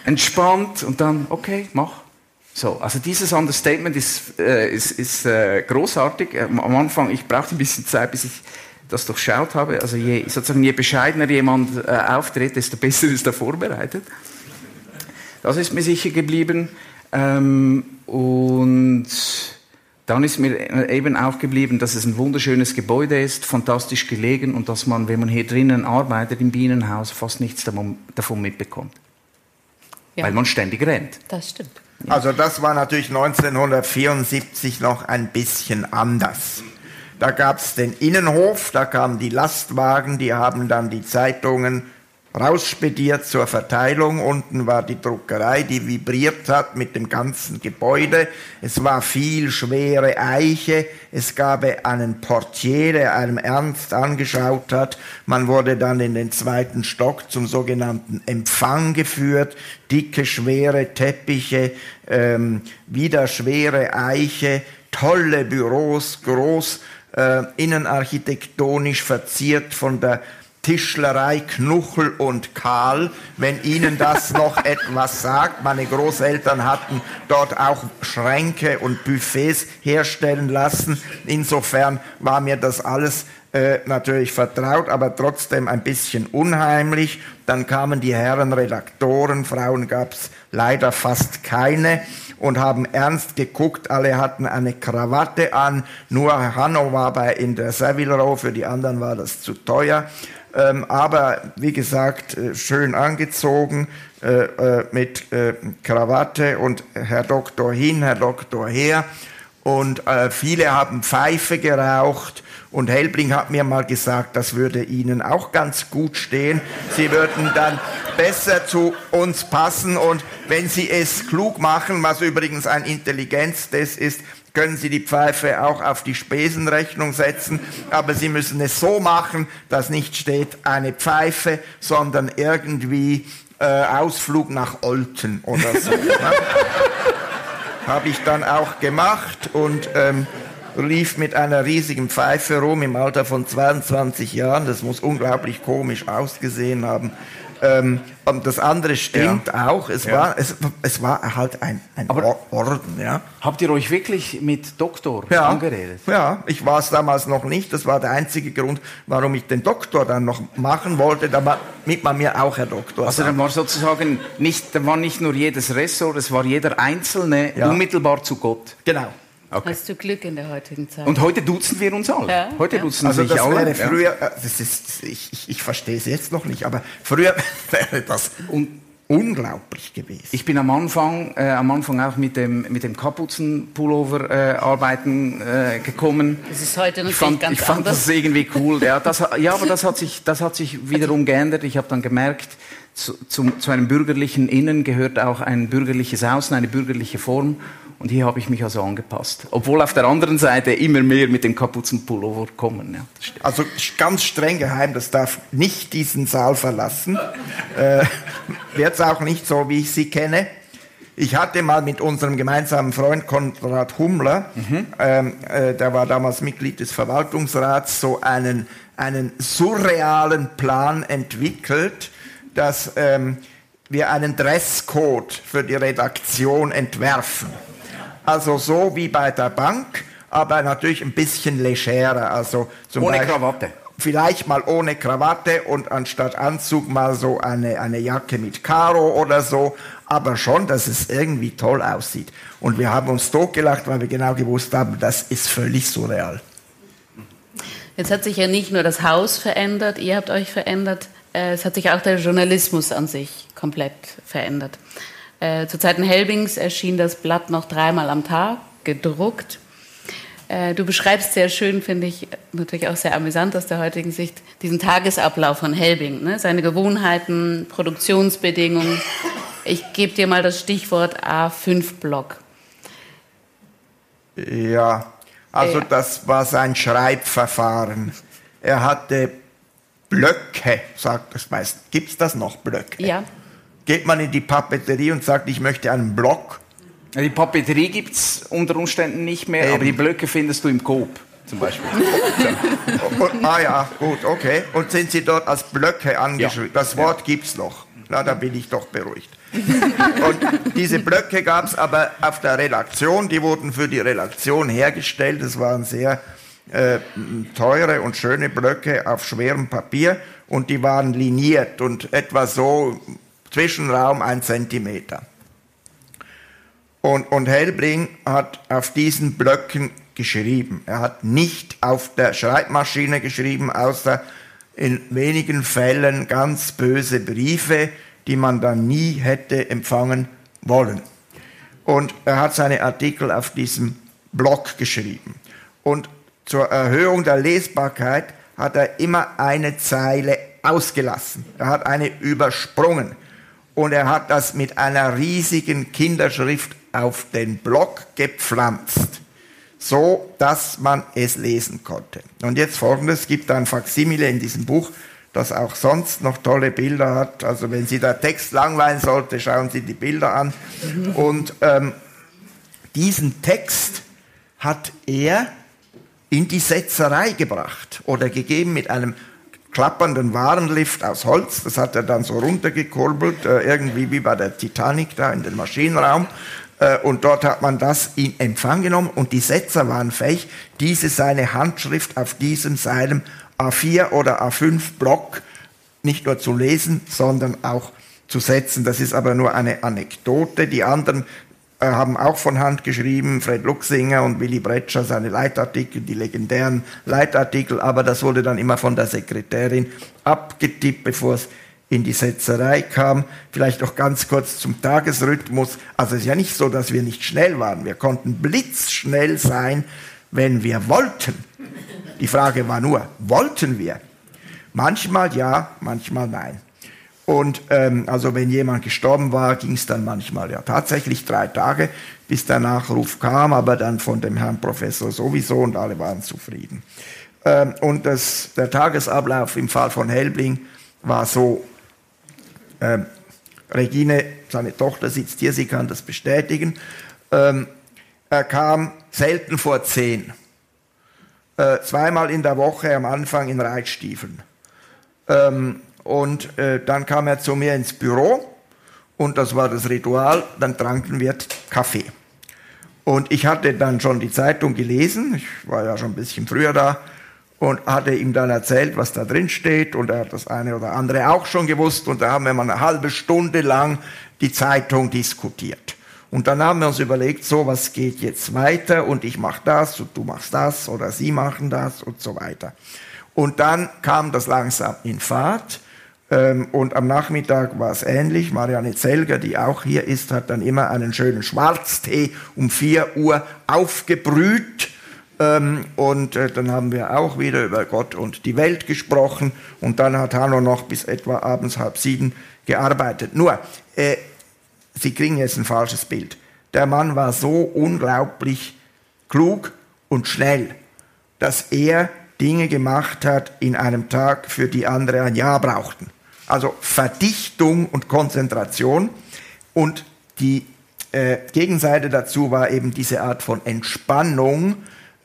entspannt und dann, okay, mach. So, also dieses Understatement ist, äh, ist, ist äh, großartig. Am Anfang, ich brauchte ein bisschen Zeit, bis ich das durchschaut habe. Also je, sozusagen je bescheidener jemand äh, auftritt, desto besser ist er vorbereitet. Das ist mir sicher geblieben. Ähm, und dann ist mir eben auch geblieben, dass es ein wunderschönes Gebäude ist, fantastisch gelegen und dass man, wenn man hier drinnen arbeitet im Bienenhaus, fast nichts davon mitbekommt. Ja. Weil man ständig rennt. Das stimmt. Also das war natürlich 1974 noch ein bisschen anders. Da gab es den Innenhof, da kamen die Lastwagen, die haben dann die Zeitungen rausspediert zur Verteilung. Unten war die Druckerei, die vibriert hat mit dem ganzen Gebäude. Es war viel schwere Eiche. Es gab einen Portier, der einem ernst angeschaut hat. Man wurde dann in den zweiten Stock zum sogenannten Empfang geführt. Dicke, schwere Teppiche, ähm, wieder schwere Eiche, tolle Büros, groß, äh, innenarchitektonisch verziert von der Tischlerei Knuchel und Kahl, wenn Ihnen das noch etwas sagt. Meine Großeltern hatten dort auch Schränke und Buffets herstellen lassen. Insofern war mir das alles äh, natürlich vertraut, aber trotzdem ein bisschen unheimlich. Dann kamen die Herren Redaktoren, Frauen gab es leider fast keine und haben ernst geguckt. Alle hatten eine Krawatte an. Nur Hanno war bei in der Savile Row, für die anderen war das zu teuer. Ähm, aber wie gesagt, äh, schön angezogen äh, äh, mit äh, Krawatte und Herr Doktor hin, Herr Doktor her. Und äh, viele haben Pfeife geraucht. Und Helbling hat mir mal gesagt, das würde Ihnen auch ganz gut stehen. Sie würden dann besser zu uns passen. Und wenn Sie es klug machen, was übrigens ein Intelligenztest ist, können Sie die Pfeife auch auf die Spesenrechnung setzen, aber Sie müssen es so machen, dass nicht steht eine Pfeife, sondern irgendwie äh, Ausflug nach Olten oder so. ne? Habe ich dann auch gemacht und ähm, lief mit einer riesigen Pfeife rum im Alter von 22 Jahren. Das muss unglaublich komisch ausgesehen haben. Ähm, und das andere stimmt ja. auch. Es, ja. war, es, es war halt ein, ein Orden. Ja. Habt ihr euch wirklich mit Doktor ja. angeredet? Ja, ich war es damals noch nicht. Das war der einzige Grund, warum ich den Doktor dann noch machen wollte, damit man mir auch Herr Doktor Also dann war sozusagen nicht, da war nicht nur jedes Ressort, es war jeder Einzelne unmittelbar zu Gott. Genau. Okay. Hast du Glück in der heutigen Zeit. Und heute duzen wir uns alle. Ja, heute ja. duzen also sich das alle. Wäre früher, ja. das ist, ich, ich, ich verstehe es jetzt noch nicht, aber früher wäre das un unglaublich gewesen. Ich bin am Anfang, äh, am Anfang auch mit dem, mit dem Kapuzenpullover äh, arbeiten äh, gekommen. Das ist heute natürlich ich fand, ganz Ich fand anders. das irgendwie cool. ja, das, ja, aber das hat sich, das hat sich wiederum geändert. Ich habe dann gemerkt, zu, zu, zu einem bürgerlichen Innen gehört auch ein bürgerliches Außen, eine bürgerliche Form. Und hier habe ich mich also angepasst. Obwohl auf der anderen Seite immer mehr mit dem Kapuzenpullover kommen. Ja, also ganz streng geheim, das darf nicht diesen Saal verlassen. Äh, Wird es auch nicht so, wie ich sie kenne. Ich hatte mal mit unserem gemeinsamen Freund Konrad Hummler, mhm. ähm, äh, der war damals Mitglied des Verwaltungsrats, so einen, einen surrealen Plan entwickelt, dass ähm, wir einen Dresscode für die Redaktion entwerfen. Also so wie bei der Bank, aber natürlich ein bisschen legerer. Also zum ohne Beispiel, Krawatte. Vielleicht mal ohne Krawatte und anstatt Anzug mal so eine, eine Jacke mit Karo oder so. Aber schon, dass es irgendwie toll aussieht. Und wir haben uns totgelacht, weil wir genau gewusst haben, das ist völlig surreal. Jetzt hat sich ja nicht nur das Haus verändert, ihr habt euch verändert, äh, es hat sich auch der Journalismus an sich komplett verändert. Äh, zu Zeiten Helbings erschien das Blatt noch dreimal am Tag, gedruckt. Äh, du beschreibst sehr schön, finde ich, natürlich auch sehr amüsant aus der heutigen Sicht, diesen Tagesablauf von Helbing, ne? seine Gewohnheiten, Produktionsbedingungen. Ich gebe dir mal das Stichwort A5-Block. Ja, also ja. das war sein Schreibverfahren. Er hatte Blöcke, sagt das meist. Gibt es das noch, Blöcke? Ja geht man in die Papeterie und sagt, ich möchte einen Block. Die Papeterie gibt es unter Umständen nicht mehr, Eben. aber die Blöcke findest du im Coop zum Beispiel. und, ah ja, gut, okay. Und sind sie dort als Blöcke angeschrieben? Ja. Das Wort ja. gibt es noch. Na, da bin ich doch beruhigt. und diese Blöcke gab es aber auf der Redaktion, die wurden für die Redaktion hergestellt. Das waren sehr äh, teure und schöne Blöcke auf schwerem Papier und die waren liniert und etwa so Zwischenraum ein Zentimeter. Und, und Helbling hat auf diesen Blöcken geschrieben. Er hat nicht auf der Schreibmaschine geschrieben, außer in wenigen Fällen ganz böse Briefe, die man dann nie hätte empfangen wollen. Und er hat seine Artikel auf diesem Blog geschrieben. Und zur Erhöhung der Lesbarkeit hat er immer eine Zeile ausgelassen. Er hat eine übersprungen. Und er hat das mit einer riesigen Kinderschrift auf den Blog gepflanzt so dass man es lesen konnte. Und jetzt folgendes, es gibt ein Faksimile in diesem Buch, das auch sonst noch tolle Bilder hat. Also wenn Sie der Text langweilen sollte, schauen Sie die Bilder an. Und ähm, diesen Text hat er in die Setzerei gebracht oder gegeben mit einem klappernden Warenlift aus Holz. Das hat er dann so runtergekurbelt, äh, irgendwie wie bei der Titanic da in den Maschinenraum. Äh, und dort hat man das in Empfang genommen und die Setzer waren fähig, diese seine Handschrift auf diesem seinem A4 oder A5 Block nicht nur zu lesen, sondern auch zu setzen. Das ist aber nur eine Anekdote. Die anderen haben auch von Hand geschrieben, Fred Luxinger und Willy Bretscher seine Leitartikel, die legendären Leitartikel, aber das wurde dann immer von der Sekretärin abgetippt, bevor es in die Setzerei kam. Vielleicht noch ganz kurz zum Tagesrhythmus. Also es ist ja nicht so, dass wir nicht schnell waren. Wir konnten blitzschnell sein, wenn wir wollten. Die Frage war nur, wollten wir? Manchmal ja, manchmal nein. Und ähm, also wenn jemand gestorben war, ging es dann manchmal ja tatsächlich drei Tage, bis der Nachruf kam, aber dann von dem Herrn Professor sowieso und alle waren zufrieden. Ähm, und das, der Tagesablauf im Fall von Helbling war so, ähm, Regine, seine Tochter sitzt hier, sie kann das bestätigen. Ähm, er kam selten vor zehn. Äh, zweimal in der Woche am Anfang in Reitstiefeln. Und äh, dann kam er zu mir ins Büro und das war das Ritual, dann tranken wir Kaffee. Und ich hatte dann schon die Zeitung gelesen, ich war ja schon ein bisschen früher da, und hatte ihm dann erzählt, was da drin steht und er hat das eine oder andere auch schon gewusst und da haben wir mal eine halbe Stunde lang die Zeitung diskutiert. Und dann haben wir uns überlegt, so was geht jetzt weiter und ich mache das und du machst das oder sie machen das und so weiter. Und dann kam das langsam in Fahrt und am Nachmittag war es ähnlich. Marianne Zelger, die auch hier ist, hat dann immer einen schönen Schwarztee um 4 Uhr aufgebrüht ähm, und äh, dann haben wir auch wieder über Gott und die Welt gesprochen. Und dann hat Hanno noch bis etwa abends halb sieben gearbeitet. Nur, äh, Sie kriegen jetzt ein falsches Bild. Der Mann war so unglaublich klug und schnell, dass er Dinge gemacht hat in einem Tag, für die andere ein Jahr brauchten. Also Verdichtung und Konzentration. Und die äh, Gegenseite dazu war eben diese Art von Entspannung,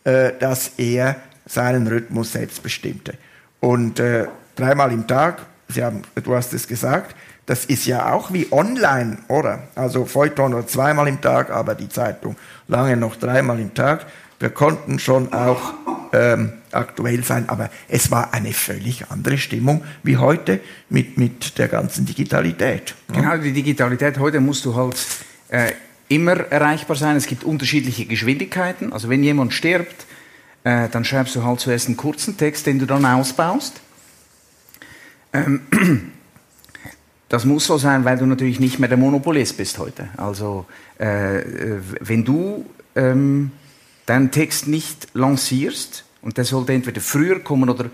äh, dass er seinen Rhythmus selbst bestimmte. Und äh, dreimal im Tag, Sie haben, du hast es gesagt, das ist ja auch wie online, oder? Also Feuilleton nur zweimal im Tag, aber die Zeitung lange noch dreimal im Tag. Wir konnten schon auch ähm, aktuell sein, aber es war eine völlig andere Stimmung wie heute mit, mit der ganzen Digitalität. Genau, die Digitalität heute musst du halt äh, immer erreichbar sein. Es gibt unterschiedliche Geschwindigkeiten. Also wenn jemand stirbt, äh, dann schreibst du halt zuerst einen kurzen Text, den du dann ausbaust. Ähm, das muss so sein, weil du natürlich nicht mehr der Monopolist bist heute. Also äh, wenn du ähm, deinen Text nicht lancierst, und der sollte entweder früher kommen oder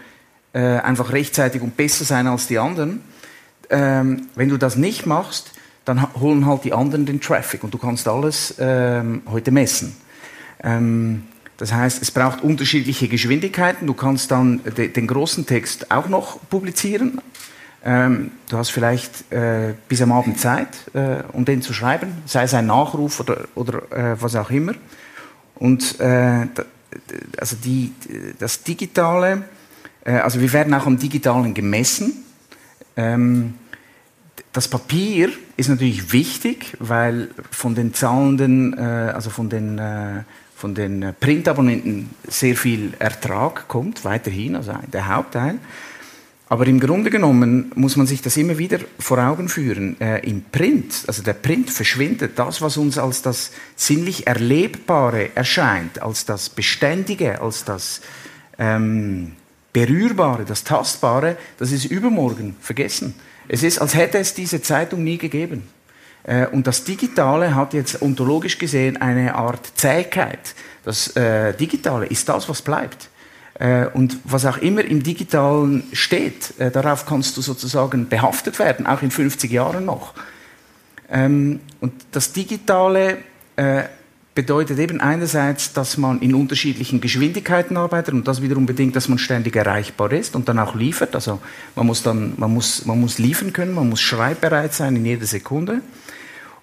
äh, einfach rechtzeitig und besser sein als die anderen, ähm, wenn du das nicht machst, dann holen halt die anderen den Traffic und du kannst alles ähm, heute messen. Ähm, das heißt, es braucht unterschiedliche Geschwindigkeiten. Du kannst dann de den großen Text auch noch publizieren. Ähm, du hast vielleicht äh, bis am Abend Zeit, äh, um den zu schreiben, sei es ein Nachruf oder, oder äh, was auch immer. Und äh, also die, das Digitale, äh, also wir werden auch am Digitalen gemessen. Ähm, das Papier ist natürlich wichtig, weil von den zahlenden, äh, also von den, äh, von den Printabonnenten sehr viel Ertrag kommt, weiterhin, also der Hauptteil. Aber im Grunde genommen muss man sich das immer wieder vor Augen führen. Äh, Im Print, also der Print verschwindet, das, was uns als das sinnlich Erlebbare erscheint, als das Beständige, als das ähm, Berührbare, das Tastbare, das ist übermorgen vergessen. Es ist, als hätte es diese Zeitung nie gegeben. Äh, und das Digitale hat jetzt ontologisch gesehen eine Art Zähigkeit. Das äh, Digitale ist das, was bleibt. Äh, und was auch immer im Digitalen steht, äh, darauf kannst du sozusagen behaftet werden, auch in 50 Jahren noch. Ähm, und das Digitale äh, bedeutet eben einerseits, dass man in unterschiedlichen Geschwindigkeiten arbeitet und das wiederum bedingt, dass man ständig erreichbar ist und dann auch liefert. Also man muss dann, man muss, man muss liefern können, man muss schreibbereit sein in jeder Sekunde.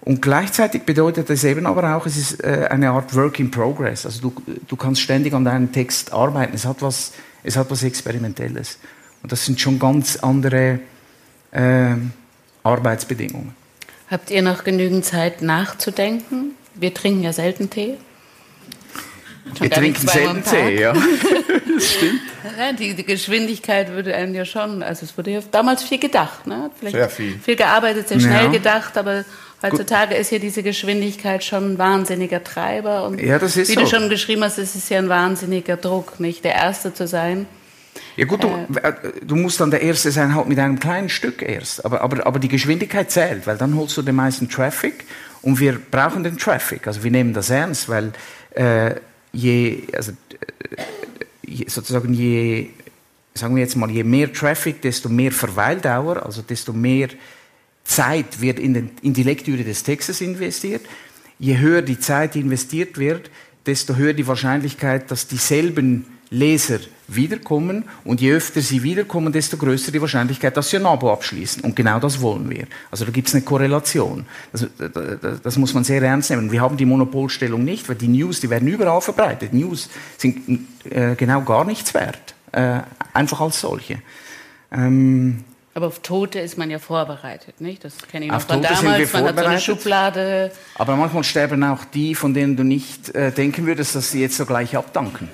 Und gleichzeitig bedeutet das eben aber auch, es ist äh, eine Art Work in Progress. Also du, du kannst ständig an deinem Text arbeiten. Es hat was, es hat was Experimentelles. Und das sind schon ganz andere äh, Arbeitsbedingungen. Habt ihr noch genügend Zeit nachzudenken? Wir trinken ja selten Tee. Schon wir trinken selten Tee, ja. das stimmt. Ja, die, die, Geschwindigkeit würde einen ja schon, also es wurde ja damals viel gedacht, ne? Vielleicht sehr viel. Viel gearbeitet, sehr schnell ja. gedacht, aber Heutzutage ist hier diese Geschwindigkeit schon ein wahnsinniger Treiber. Und ja, das ist wie so. du schon geschrieben hast, ist es ja ein wahnsinniger Druck, nicht der Erste zu sein. Ja gut, du, äh, äh, du musst dann der Erste sein, halt mit einem kleinen Stück erst. Aber, aber, aber die Geschwindigkeit zählt, weil dann holst du den meisten Traffic und wir brauchen den Traffic. Also wir nehmen das ernst, weil äh, je, also, äh, je, sozusagen je, sagen wir jetzt mal, je mehr Traffic, desto mehr Verweildauer, also desto mehr Zeit wird in, den, in die Lektüre des Textes investiert. Je höher die Zeit investiert wird, desto höher die Wahrscheinlichkeit, dass dieselben Leser wiederkommen und je öfter sie wiederkommen, desto größer die Wahrscheinlichkeit, dass sie ein Abo abschließen. Und genau das wollen wir. Also da gibt es eine Korrelation. Das, das, das, muss man sehr ernst nehmen. Wir haben die Monopolstellung nicht, weil die News, die werden überall verbreitet. News sind äh, genau gar nichts wert, äh, einfach als solche. Ähm, aber auf Tote ist man ja vorbereitet, nicht? Das kenne ich noch auf von Tote damals. man hat so eine Schublade. Aber manchmal sterben auch die, von denen du nicht äh, denken würdest, dass sie jetzt so gleich abdanken.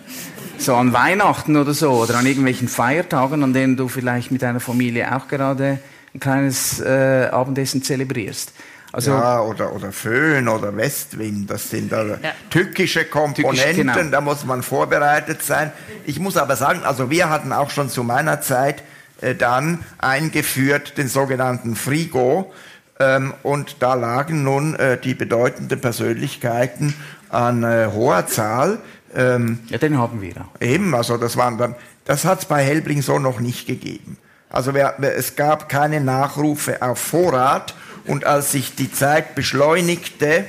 So an Weihnachten oder so oder an irgendwelchen Feiertagen, an denen du vielleicht mit deiner Familie auch gerade ein kleines äh, Abendessen zelebrierst. Also, ja, oder, oder Föhn oder Westwind, das sind da ja. tückische Komponenten, Tückisch, genau. da muss man vorbereitet sein. Ich muss aber sagen, also wir hatten auch schon zu meiner Zeit dann eingeführt, den sogenannten Frigo. Ähm, und da lagen nun äh, die bedeutenden Persönlichkeiten an äh, hoher Zahl. Ähm, ja, den haben wir. Eben, also das waren dann, das hat es bei Helbling so noch nicht gegeben. Also es gab keine Nachrufe auf Vorrat und als sich die Zeit beschleunigte,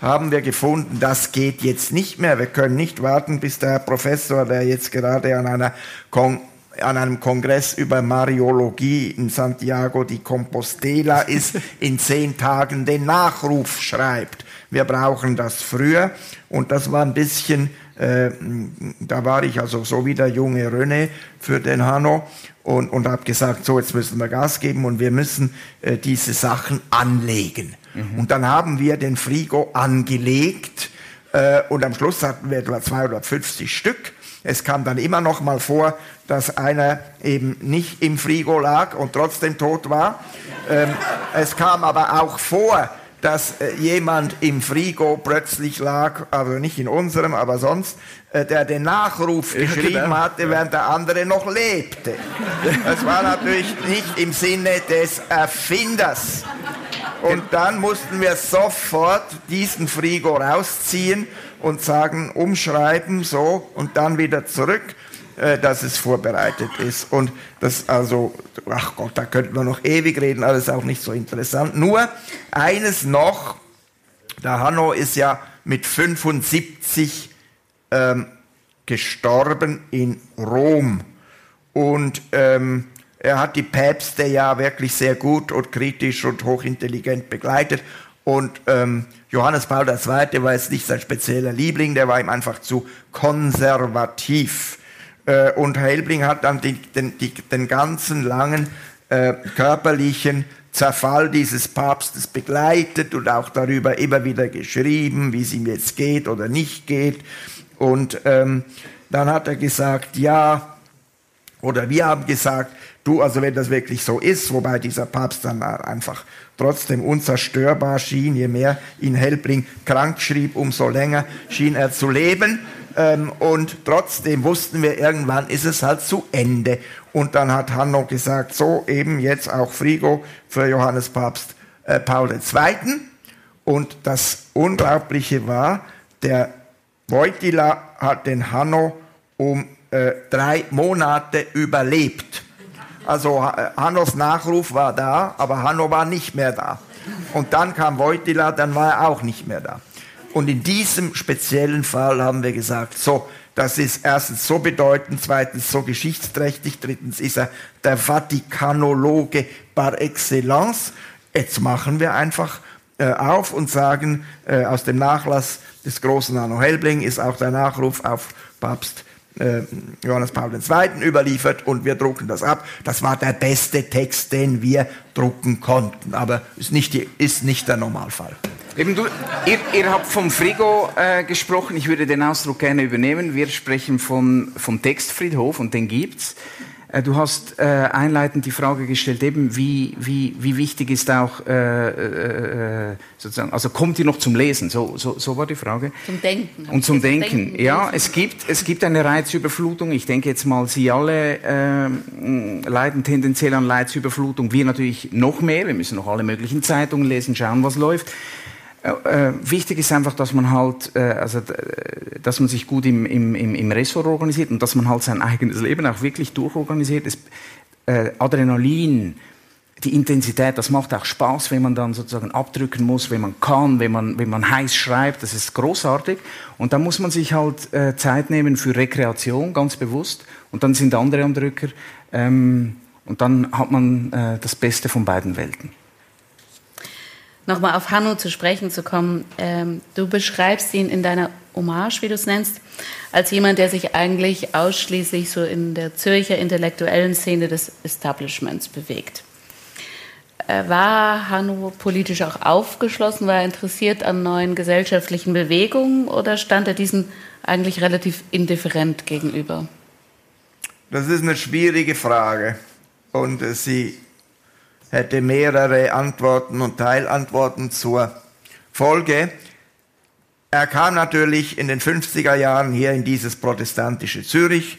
haben wir gefunden, das geht jetzt nicht mehr. Wir können nicht warten, bis der Herr Professor, der jetzt gerade an einer Kon an einem Kongress über Mariologie in Santiago de Compostela ist, in zehn Tagen den Nachruf schreibt. Wir brauchen das früher. Und das war ein bisschen, äh, da war ich also so wie der junge René für den Hanno und, und habe gesagt, so jetzt müssen wir Gas geben und wir müssen äh, diese Sachen anlegen. Mhm. Und dann haben wir den Frigo angelegt äh, und am Schluss hatten wir etwa 250 Stück es kam dann immer noch mal vor, dass einer eben nicht im Frigo lag und trotzdem tot war. Ähm, es kam aber auch vor, dass äh, jemand im Frigo plötzlich lag, also nicht in unserem, aber sonst, äh, der den Nachruf geschrieben hatte, während der andere noch lebte. Das war natürlich nicht im Sinne des Erfinders. Und dann mussten wir sofort diesen Frigo rausziehen und sagen, umschreiben, so, und dann wieder zurück, äh, dass es vorbereitet ist. Und das also, ach Gott, da könnten wir noch ewig reden, alles auch nicht so interessant. Nur eines noch, der Hanno ist ja mit 75 ähm, gestorben in Rom. Und ähm, er hat die Päpste ja wirklich sehr gut und kritisch und hochintelligent begleitet. Und ähm, Johannes Paul II. war jetzt nicht sein spezieller Liebling, der war ihm einfach zu konservativ. Äh, und Helbling hat dann den, die, den ganzen langen äh, körperlichen Zerfall dieses Papstes begleitet und auch darüber immer wieder geschrieben, wie es ihm jetzt geht oder nicht geht. Und ähm, dann hat er gesagt, ja, oder wir haben gesagt, du, also wenn das wirklich so ist, wobei dieser Papst dann einfach trotzdem unzerstörbar schien, je mehr ihn Helbling krank schrieb, umso länger schien er zu leben. Ähm, und trotzdem wussten wir, irgendwann ist es halt zu Ende. Und dann hat Hanno gesagt, so eben jetzt auch Frigo für Johannes Papst äh, Paul II. Und das Unglaubliche war, der Wojtyla hat den Hanno um äh, drei Monate überlebt. Also Hannos Nachruf war da, aber Hanno war nicht mehr da. Und dann kam Wojtyla, dann war er auch nicht mehr da. Und in diesem speziellen Fall haben wir gesagt, so, das ist erstens so bedeutend, zweitens so geschichtsträchtig, drittens ist er der Vatikanologe par excellence. Jetzt machen wir einfach äh, auf und sagen, äh, aus dem Nachlass des großen Anno Helbling ist auch der Nachruf auf Papst äh, Johannes Paul II. überliefert und wir drucken das ab. Das war der beste Text, den wir drucken konnten, aber ist nicht, die, ist nicht der Normalfall. Eben du, ihr, ihr habt vom Frigo äh, gesprochen, ich würde den Ausdruck gerne übernehmen. Wir sprechen von, vom Textfriedhof und den gibt's. Äh, du hast äh, einleitend die Frage gestellt, eben wie, wie, wie wichtig ist auch äh, äh, äh, sozusagen, also kommt ihr noch zum Lesen? So, so, so war die Frage. Zum Denken. Und zum Denken. Denken. Ja, es gibt, es gibt eine Reizüberflutung. Ich denke jetzt mal, Sie alle äh, leiden tendenziell an Reizüberflutung. Wir natürlich noch mehr. Wir müssen noch alle möglichen Zeitungen lesen, schauen, was läuft. Äh, äh, wichtig ist einfach, dass man halt, äh, also, dass man sich gut im, im, im Ressort organisiert und dass man halt sein eigenes Leben auch wirklich durchorganisiert. Es, äh, Adrenalin, die Intensität, das macht auch Spaß, wenn man dann sozusagen abdrücken muss, wenn man kann, wenn man, wenn man heiß schreibt, das ist großartig. Und da muss man sich halt äh, Zeit nehmen für Rekreation, ganz bewusst. Und dann sind andere am Drücker. Ähm, und dann hat man äh, das Beste von beiden Welten nochmal auf Hanno zu sprechen zu kommen. Ähm, du beschreibst ihn in deiner Hommage, wie du es nennst, als jemand, der sich eigentlich ausschließlich so in der Zürcher intellektuellen Szene des Establishments bewegt. Äh, war Hanno politisch auch aufgeschlossen? War er interessiert an neuen gesellschaftlichen Bewegungen oder stand er diesen eigentlich relativ indifferent gegenüber? Das ist eine schwierige Frage und äh, sie hätte mehrere Antworten und Teilantworten zur Folge. Er kam natürlich in den 50er Jahren hier in dieses protestantische Zürich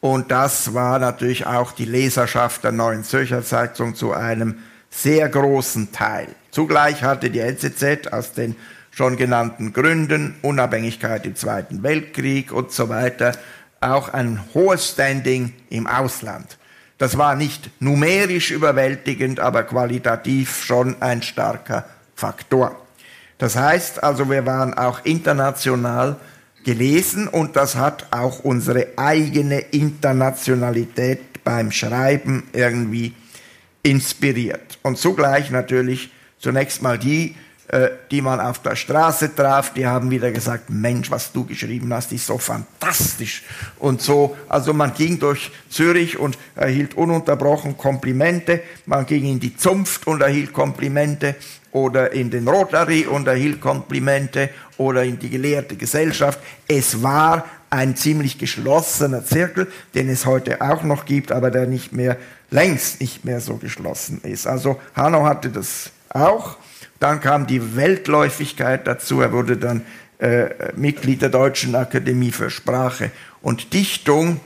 und das war natürlich auch die Leserschaft der Neuen Zürcher Zeitung zu einem sehr großen Teil. Zugleich hatte die NZZ aus den schon genannten Gründen, Unabhängigkeit im Zweiten Weltkrieg und so weiter, auch ein hohes Standing im Ausland. Das war nicht numerisch überwältigend, aber qualitativ schon ein starker Faktor. Das heißt also, wir waren auch international gelesen und das hat auch unsere eigene Internationalität beim Schreiben irgendwie inspiriert. Und zugleich natürlich zunächst mal die, die man auf der Straße traf, die haben wieder gesagt, Mensch, was du geschrieben hast, ist so fantastisch. Und so, also man ging durch Zürich und erhielt ununterbrochen Komplimente, man ging in die Zunft und erhielt Komplimente oder in den Rotary und erhielt Komplimente oder in die gelehrte Gesellschaft. Es war ein ziemlich geschlossener Zirkel, den es heute auch noch gibt, aber der nicht mehr, längst nicht mehr so geschlossen ist. Also Hanno hatte das auch. Dann kam die Weltläufigkeit dazu. Er wurde dann äh, Mitglied der Deutschen Akademie für Sprache und Dichtung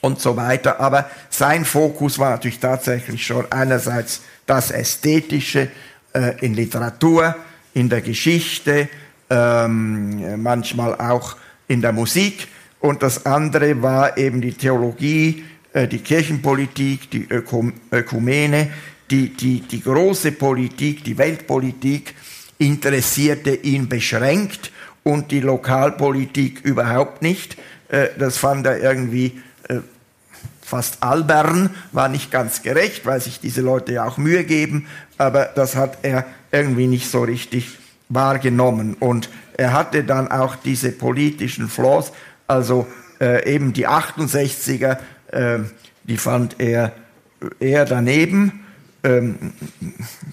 und so weiter. Aber sein Fokus war natürlich tatsächlich schon einerseits das Ästhetische äh, in Literatur, in der Geschichte, ähm, manchmal auch in der Musik. Und das andere war eben die Theologie, äh, die Kirchenpolitik, die Ökum Ökumene, die, die, die große Politik, die Weltpolitik interessierte ihn beschränkt und die Lokalpolitik überhaupt nicht. Äh, das fand er irgendwie äh, fast albern, war nicht ganz gerecht, weil sich diese Leute ja auch Mühe geben, aber das hat er irgendwie nicht so richtig wahrgenommen. Und er hatte dann auch diese politischen Flaws, also äh, eben die 68er, äh, die fand er eher daneben ähm,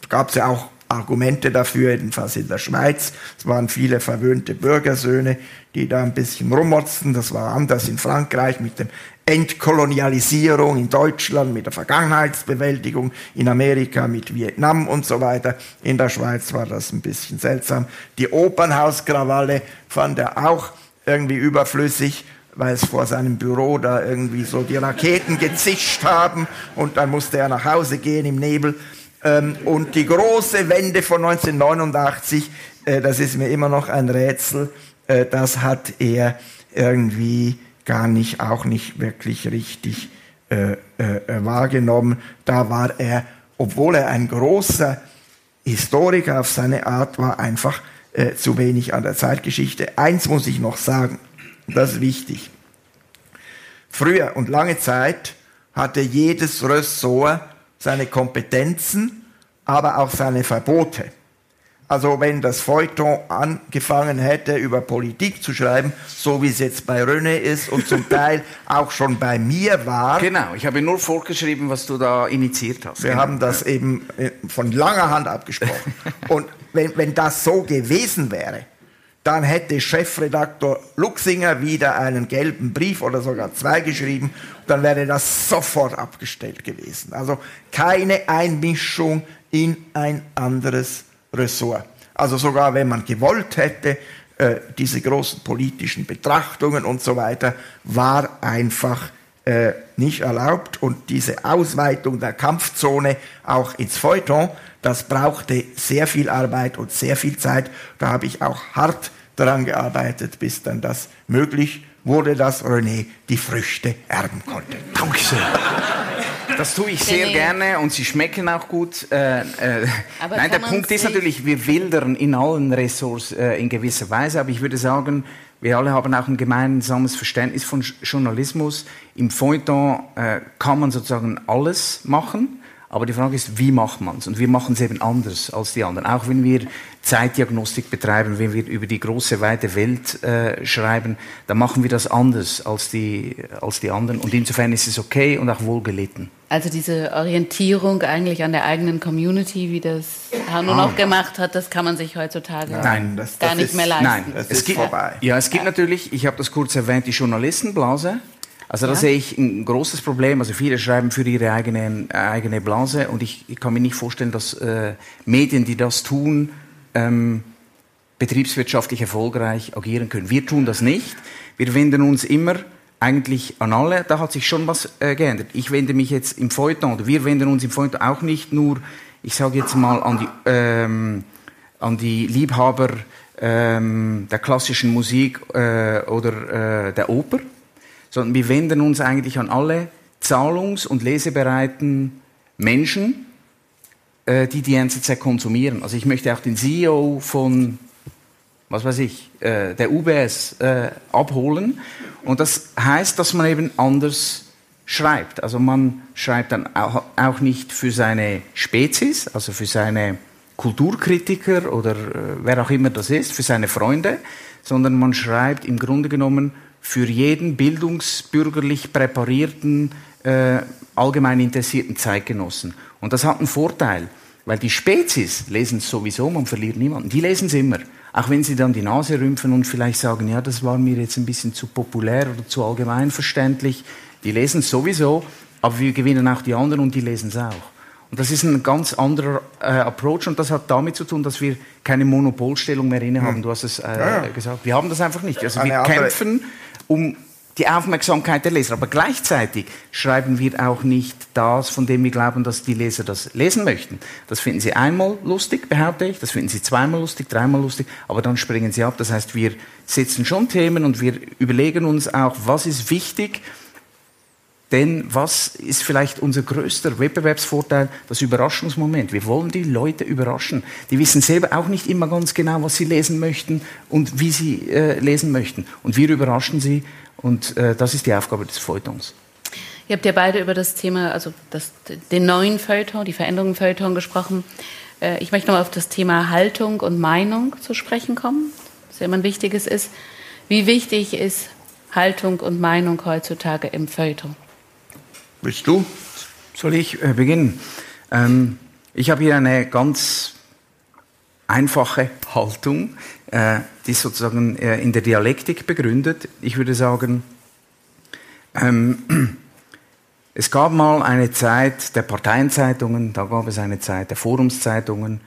gab es ja auch Argumente dafür, jedenfalls in der Schweiz. Es waren viele verwöhnte Bürgersöhne, die da ein bisschen rummotzten. Das war anders in Frankreich mit dem Entkolonialisierung, in Deutschland mit der Vergangenheitsbewältigung, in Amerika mit Vietnam und so weiter. In der Schweiz war das ein bisschen seltsam. Die Opernhauskrawalle fand er auch irgendwie überflüssig weil es vor seinem Büro da irgendwie so die Raketen gezischt haben und dann musste er nach Hause gehen im Nebel. Ähm, und die große Wende von 1989, äh, das ist mir immer noch ein Rätsel, äh, das hat er irgendwie gar nicht, auch nicht wirklich richtig äh, wahrgenommen. Da war er, obwohl er ein großer Historiker auf seine Art war, einfach zu wenig an der Zeitgeschichte. Eins muss ich noch sagen, das ist wichtig. Früher und lange Zeit hatte jedes Ressort seine Kompetenzen, aber auch seine Verbote. Also wenn das Feuilleton angefangen hätte, über Politik zu schreiben, so wie es jetzt bei René ist und zum Teil auch schon bei mir war. Genau, ich habe nur vorgeschrieben, was du da initiiert hast. Wir genau. haben das eben äh, von langer Hand abgesprochen. und wenn, wenn das so gewesen wäre, dann hätte Chefredaktor Luxinger wieder einen gelben Brief oder sogar zwei geschrieben, dann wäre das sofort abgestellt gewesen. Also keine Einmischung in ein anderes Ressort. Also sogar wenn man gewollt hätte, äh, diese großen politischen Betrachtungen und so weiter, war einfach äh, nicht erlaubt. Und diese Ausweitung der Kampfzone auch ins Feuilleton, das brauchte sehr viel Arbeit und sehr viel Zeit. Da habe ich auch hart daran gearbeitet, bis dann das möglich wurde, dass René die Früchte erben konnte. Dankeschön. Das tue ich sehr gerne und sie schmecken auch gut. Äh, äh, nein, der Punkt ist natürlich, wir wildern in allen Ressorts äh, in gewisser Weise, aber ich würde sagen, wir alle haben auch ein gemeinsames Verständnis von Journalismus. Im Feuilleton äh, kann man sozusagen alles machen. Aber die Frage ist, wie macht man es? Und wir machen es eben anders als die anderen. Auch wenn wir Zeitdiagnostik betreiben, wenn wir über die große, weite Welt äh, schreiben, dann machen wir das anders als die, als die anderen. Und insofern ist es okay und auch wohlgelitten. Also diese Orientierung eigentlich an der eigenen Community, wie das Hanno ah. noch gemacht hat, das kann man sich heutzutage nein, das, gar das nicht ist, mehr leisten. Nein, das es ist gibt, vorbei. Ja, es gibt natürlich, ich habe das kurz erwähnt, die Journalistenblase. Also da ja. sehe ich ein großes Problem. Also viele schreiben für ihre eigene, eigene Blase und ich, ich kann mir nicht vorstellen, dass äh, Medien, die das tun, ähm, betriebswirtschaftlich erfolgreich agieren können. Wir tun das nicht. Wir wenden uns immer eigentlich an alle. Da hat sich schon was äh, geändert. Ich wende mich jetzt im Feuilleton, oder wir wenden uns im Feuilleton auch nicht nur, ich sage jetzt mal, an die, ähm, an die Liebhaber ähm, der klassischen Musik äh, oder äh, der Oper, sondern wir wenden uns eigentlich an alle zahlungs- und lesebereiten Menschen, äh, die die NZZ konsumieren. Also ich möchte auch den CEO von, was weiß ich, äh, der UBS äh, abholen. Und das heißt, dass man eben anders schreibt. Also man schreibt dann auch nicht für seine Spezies, also für seine Kulturkritiker oder wer auch immer das ist, für seine Freunde, sondern man schreibt im Grunde genommen für jeden bildungsbürgerlich präparierten, äh, allgemein interessierten Zeitgenossen. Und das hat einen Vorteil, weil die Spezies lesen es sowieso, man verliert niemanden. Die lesen es immer. Auch wenn sie dann die Nase rümpfen und vielleicht sagen, ja, das war mir jetzt ein bisschen zu populär oder zu allgemeinverständlich. Die lesen es sowieso, aber wir gewinnen auch die anderen und die lesen es auch. Und das ist ein ganz anderer äh, Approach und das hat damit zu tun, dass wir keine Monopolstellung mehr innehaben. Hm. Du hast es äh, ja, ja. gesagt. Wir haben das einfach nicht. Also Eine wir kämpfen um die Aufmerksamkeit der Leser. Aber gleichzeitig schreiben wir auch nicht das, von dem wir glauben, dass die Leser das lesen möchten. Das finden sie einmal lustig, behaupte ich, das finden sie zweimal lustig, dreimal lustig, aber dann springen sie ab. Das heißt, wir setzen schon Themen und wir überlegen uns auch, was ist wichtig, denn was ist vielleicht unser größter Wettbewerbsvorteil? Das Überraschungsmoment. Wir wollen die Leute überraschen. Die wissen selber auch nicht immer ganz genau, was sie lesen möchten und wie sie äh, lesen möchten. Und wir überraschen sie und äh, das ist die Aufgabe des Feuilletons. Ihr habt ja beide über das Thema, also das, den neuen Feuilleton, die Veränderungen im Feuilleton gesprochen. Äh, ich möchte noch auf das Thema Haltung und Meinung zu sprechen kommen, was ja immer ein wichtiges ist. Wie wichtig ist Haltung und Meinung heutzutage im Feuilleton? Willst du? Soll ich äh, beginnen? Ähm, Ich habe hier eine ganz einfache Haltung, äh, die sozusagen äh, in der Dialektik begründet. Ich würde sagen, ähm, es gab mal eine Zeit der Parteienzeitungen, da gab es eine Zeit der Forumszeitungen.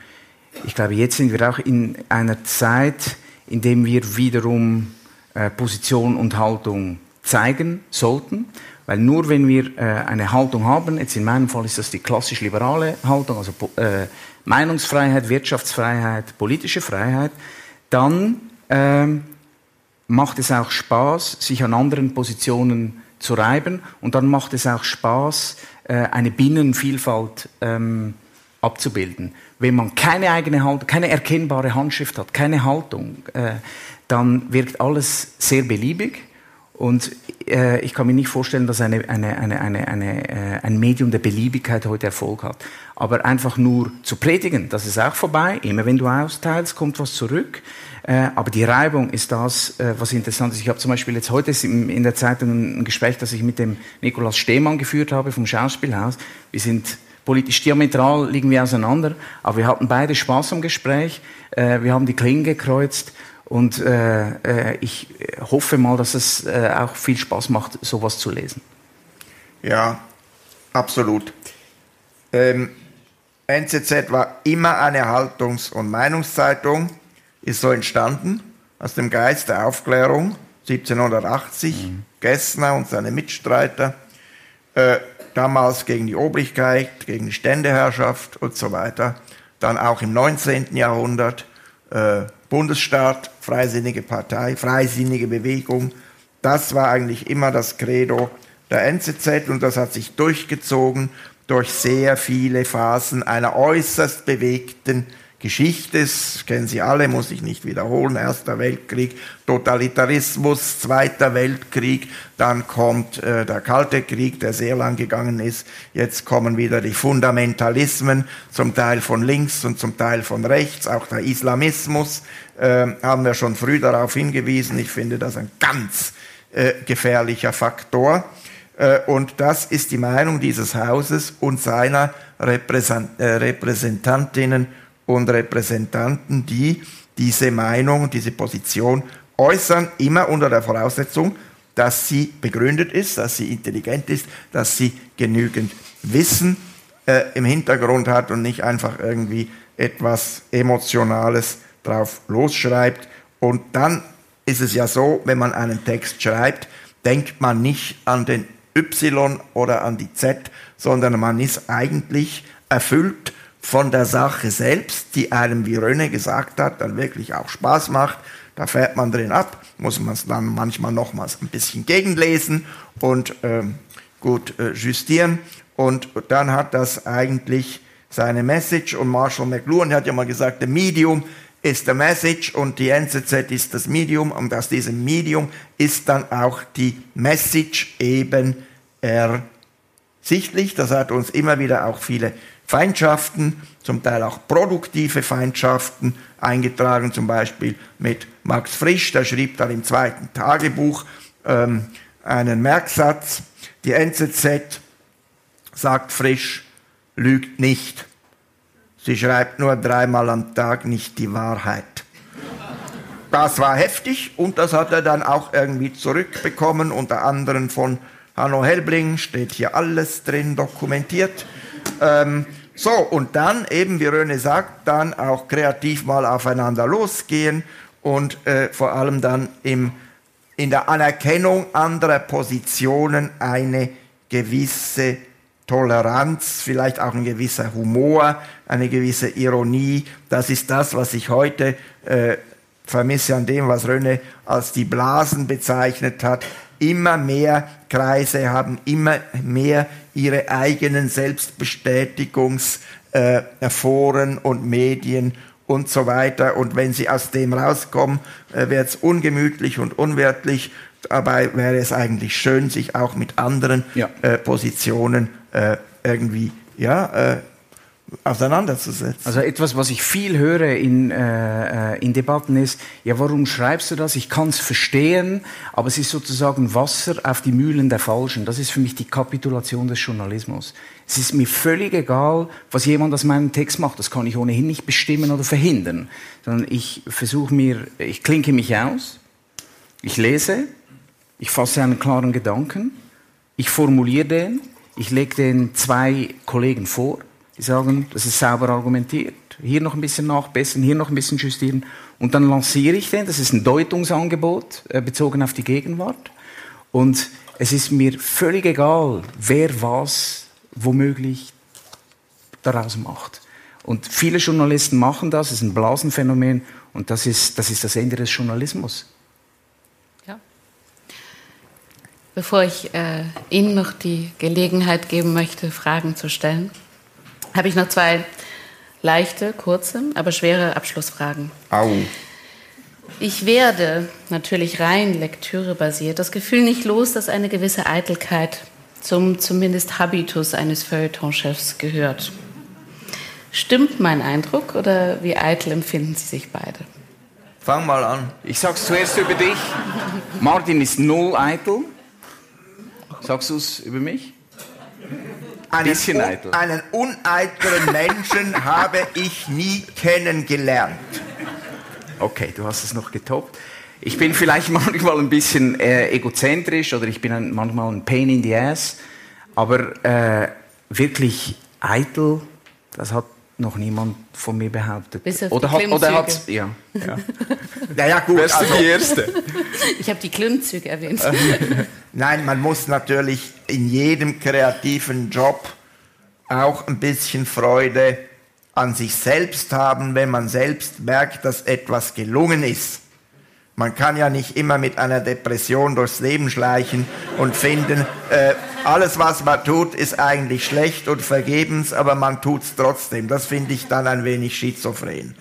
Ich glaube, jetzt sind wir auch in einer Zeit, in der wir wiederum äh, Position und Haltung zeigen sollten. Weil nur wenn wir äh, eine Haltung haben, jetzt in meinem Fall ist das die klassisch liberale Haltung, also äh, Meinungsfreiheit, Wirtschaftsfreiheit, politische Freiheit, dann ähm, macht es auch Spaß, sich an anderen Positionen zu reiben und dann macht es auch Spaß, äh, eine Binnenvielfalt ähm, abzubilden. Wenn man keine eigene Haltung, keine erkennbare Handschrift hat, keine Haltung, äh, dann wirkt alles sehr beliebig und äh, ich kann mir nicht vorstellen, dass eine, eine, eine, eine, eine, äh, ein Medium der Beliebigkeit heute Erfolg hat. Aber einfach nur zu predigen, das ist auch vorbei. Immer wenn du austeilst, kommt was zurück. Äh, aber die Reibung ist das, äh, was interessant ist. Ich habe zum Beispiel jetzt heute in der Zeitung ein Gespräch, das ich mit dem Nikolaus Stehmann geführt habe vom Schauspielhaus. Wir sind politisch diametral liegen wir auseinander, aber wir hatten beide Spaß am Gespräch. Äh, wir haben die Klingen gekreuzt und äh, äh, ich hoffe mal, dass es äh, auch viel Spaß macht, sowas zu lesen. Ja, absolut. Ähm, NZZ war immer eine Haltungs- und Meinungszeitung, ist so entstanden aus dem Geist der Aufklärung 1780. Mhm. Gessner und seine Mitstreiter, äh, damals gegen die Obrigkeit, gegen die Ständeherrschaft und so weiter. Dann auch im 19. Jahrhundert äh, Bundesstaat, freisinnige Partei, freisinnige Bewegung. Das war eigentlich immer das Credo der NZZ und das hat sich durchgezogen durch sehr viele Phasen einer äußerst bewegten Geschichte, das kennen Sie alle, muss ich nicht wiederholen, Erster Weltkrieg, Totalitarismus, Zweiter Weltkrieg, dann kommt äh, der Kalte Krieg, der sehr lang gegangen ist, jetzt kommen wieder die Fundamentalismen, zum Teil von links und zum Teil von rechts, auch der Islamismus, äh, haben wir schon früh darauf hingewiesen, ich finde das ein ganz äh, gefährlicher Faktor. Äh, und das ist die Meinung dieses Hauses und seiner äh, Repräsentantinnen und Repräsentanten, die diese Meinung, diese Position äußern, immer unter der Voraussetzung, dass sie begründet ist, dass sie intelligent ist, dass sie genügend Wissen äh, im Hintergrund hat und nicht einfach irgendwie etwas Emotionales drauf losschreibt. Und dann ist es ja so, wenn man einen Text schreibt, denkt man nicht an den Y oder an die Z, sondern man ist eigentlich erfüllt von der Sache selbst, die einem, wie Röne gesagt hat, dann wirklich auch Spaß macht. Da fährt man drin ab, muss man es dann manchmal nochmals ein bisschen gegenlesen und ähm, gut äh, justieren. Und dann hat das eigentlich seine Message. Und Marshall McLuhan hat ja mal gesagt, der Medium ist der Message und die NZZ ist das Medium. Und aus diesem Medium ist dann auch die Message eben ersichtlich. Das hat uns immer wieder auch viele Feindschaften, zum Teil auch produktive Feindschaften eingetragen, zum Beispiel mit Max Frisch, der schrieb dann im zweiten Tagebuch ähm, einen Merksatz, die NZZ sagt Frisch, lügt nicht. Sie schreibt nur dreimal am Tag nicht die Wahrheit. Das war heftig und das hat er dann auch irgendwie zurückbekommen, unter anderem von Hanno Helbling, steht hier alles drin dokumentiert. Ähm, so, und dann eben, wie Röne sagt, dann auch kreativ mal aufeinander losgehen und äh, vor allem dann im, in der Anerkennung anderer Positionen eine gewisse Toleranz, vielleicht auch ein gewisser Humor, eine gewisse Ironie. Das ist das, was ich heute äh, vermisse an dem, was Röne als die Blasen bezeichnet hat. Immer mehr Kreise haben immer mehr ihre eigenen Selbstbestätigungsforen äh, und Medien und so weiter. Und wenn sie aus dem rauskommen, äh, wird es ungemütlich und unwertlich. Dabei wäre es eigentlich schön, sich auch mit anderen ja. äh, Positionen äh, irgendwie ja, äh, auseinanderzusetzen. Also etwas, was ich viel höre in, äh, äh, in Debatten ist, ja, warum schreibst du das? Ich kann es verstehen, aber es ist sozusagen Wasser auf die Mühlen der Falschen. Das ist für mich die Kapitulation des Journalismus. Es ist mir völlig egal, was jemand aus meinem Text macht. Das kann ich ohnehin nicht bestimmen oder verhindern. Sondern ich versuche mir, ich klinke mich aus, ich lese, ich fasse einen klaren Gedanken, ich formuliere den, ich lege den zwei Kollegen vor, die sagen, das ist sauber argumentiert. Hier noch ein bisschen nachbessern, hier noch ein bisschen justieren. Und dann lanciere ich den. Das ist ein Deutungsangebot äh, bezogen auf die Gegenwart. Und es ist mir völlig egal, wer was womöglich daraus macht. Und viele Journalisten machen das, es ist ein Blasenphänomen und das ist das, ist das Ende des Journalismus. Ja. Bevor ich äh, Ihnen noch die Gelegenheit geben möchte, Fragen zu stellen, habe ich noch zwei leichte, kurze, aber schwere Abschlussfragen. Au. Ich werde natürlich rein lektürebasiert das Gefühl nicht los, dass eine gewisse Eitelkeit zum zumindest Habitus eines Feuilletonchefs gehört. Stimmt mein Eindruck oder wie eitel empfinden Sie sich beide? Fang mal an. Ich sag's zuerst über dich. Martin ist null eitel. Sagst du es über mich? Einen, Bisschen eitel. einen uneitlen Menschen habe ich nie kennengelernt. Okay, du hast es noch getoppt. Ich bin vielleicht manchmal ein bisschen äh, egozentrisch oder ich bin ein, manchmal ein Pain in the Ass, aber äh, wirklich eitel, das hat noch niemand von mir behauptet. Bis auf oder die hat, oder hat's, ja. ja. Naja, gut. Wärst du Also, die Erste? Ich habe die Klimmzüge erwähnt. nein, man muss natürlich in jedem kreativen Job auch ein bisschen Freude an sich selbst haben, wenn man selbst merkt, dass etwas gelungen ist. Man kann ja nicht immer mit einer Depression durchs Leben schleichen und finden, äh, alles was man tut, ist eigentlich schlecht und vergebens, aber man tut es trotzdem. Das finde ich dann ein wenig schizophren.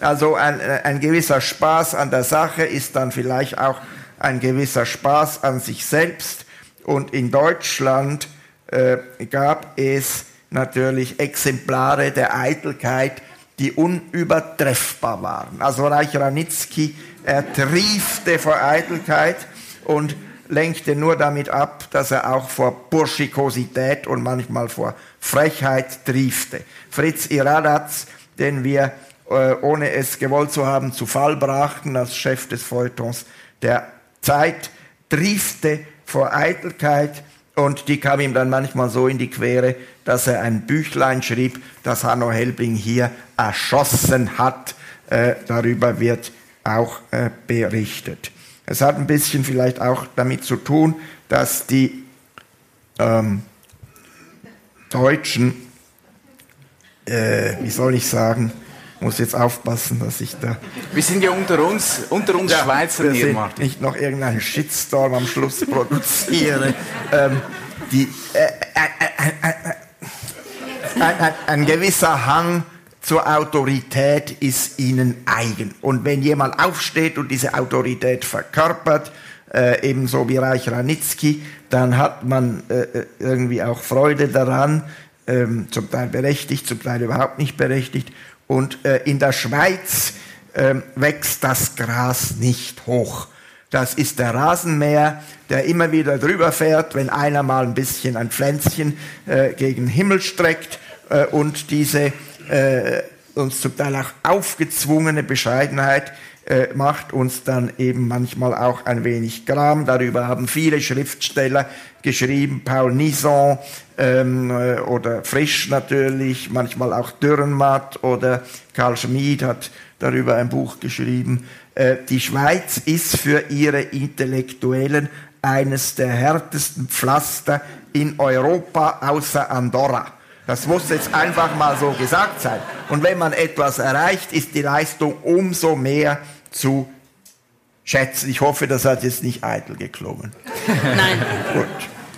Also ein, äh, ein gewisser Spaß an der Sache ist dann vielleicht auch ein gewisser Spaß an sich selbst. Und in Deutschland äh, gab es natürlich Exemplare der Eitelkeit, die unübertreffbar waren. Also Reich Ranitzky, er triefte vor Eitelkeit und lenkte nur damit ab, dass er auch vor Burschikosität und manchmal vor Frechheit triefte. Fritz Iradatz, den wir, äh, ohne es gewollt zu haben, zu Fall brachten als Chef des Feuilletons der Zeit, triefte vor Eitelkeit und die kam ihm dann manchmal so in die Quere, dass er ein Büchlein schrieb, das Hanno Helbing hier erschossen hat. Äh, darüber wird auch äh, berichtet. Es hat ein bisschen vielleicht auch damit zu tun, dass die ähm, Deutschen, äh, wie soll ich sagen, muss jetzt aufpassen, dass ich da Wir sind ja unter uns, unter uns Schweizer dass hier, ich Martin. nicht noch irgendeinen Shitstorm am Schluss produziere. ähm, die, äh, äh, äh, äh, ein, ein, ein gewisser Hang zur Autorität ist ihnen eigen. Und wenn jemand aufsteht und diese Autorität verkörpert, äh, ebenso wie Reich Ranitzky, dann hat man äh, irgendwie auch Freude daran, ähm, zum Teil berechtigt, zum Teil überhaupt nicht berechtigt. Und äh, in der Schweiz ähm, wächst das Gras nicht hoch. Das ist der Rasenmäher, der immer wieder drüber fährt, wenn einer mal ein bisschen ein Pflänzchen äh, gegen den Himmel streckt äh, und diese äh, uns zum Teil auch aufgezwungene Bescheidenheit äh, macht uns dann eben manchmal auch ein wenig Gram. Darüber haben viele Schriftsteller geschrieben, Paul Nison ähm, äh, oder Frisch natürlich, manchmal auch Dürrenmatt oder Karl Schmid hat darüber ein Buch geschrieben. Äh, die Schweiz ist für ihre Intellektuellen eines der härtesten Pflaster in Europa außer Andorra. Das muss jetzt einfach mal so gesagt sein. Und wenn man etwas erreicht, ist die Leistung umso mehr zu schätzen. Ich hoffe, das hat jetzt nicht eitel geklungen. Nein. Gut.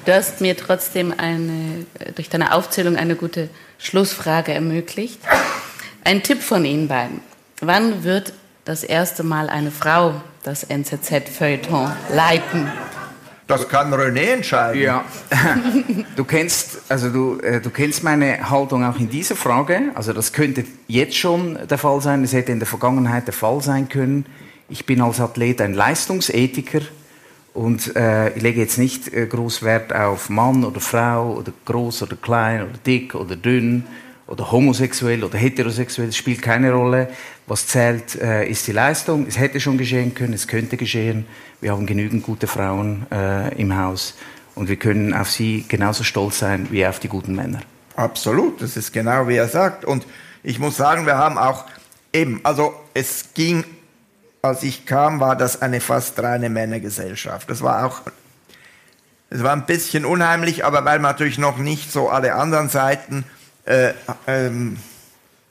Du hast mir trotzdem eine, durch deine Aufzählung eine gute Schlussfrage ermöglicht. Ein Tipp von Ihnen beiden. Wann wird das erste Mal eine Frau das NZZ-Feuilleton leiten? Das kann René entscheiden. Ja. Du kennst, also du, äh, du kennst meine Haltung auch in dieser Frage. Also das könnte jetzt schon der Fall sein. Es hätte in der Vergangenheit der Fall sein können. Ich bin als Athlet ein Leistungsethiker und äh, ich lege jetzt nicht äh, groß Wert auf Mann oder Frau oder groß oder klein oder dick oder dünn oder homosexuell oder heterosexuell, das spielt keine Rolle. Was zählt, äh, ist die Leistung. Es hätte schon geschehen können, es könnte geschehen. Wir haben genügend gute Frauen äh, im Haus und wir können auf sie genauso stolz sein wie auf die guten Männer. Absolut, das ist genau wie er sagt. Und ich muss sagen, wir haben auch eben, also es ging, als ich kam, war das eine fast reine Männergesellschaft. Das war auch, es war ein bisschen unheimlich, aber weil man natürlich noch nicht so alle anderen Seiten äh, ähm,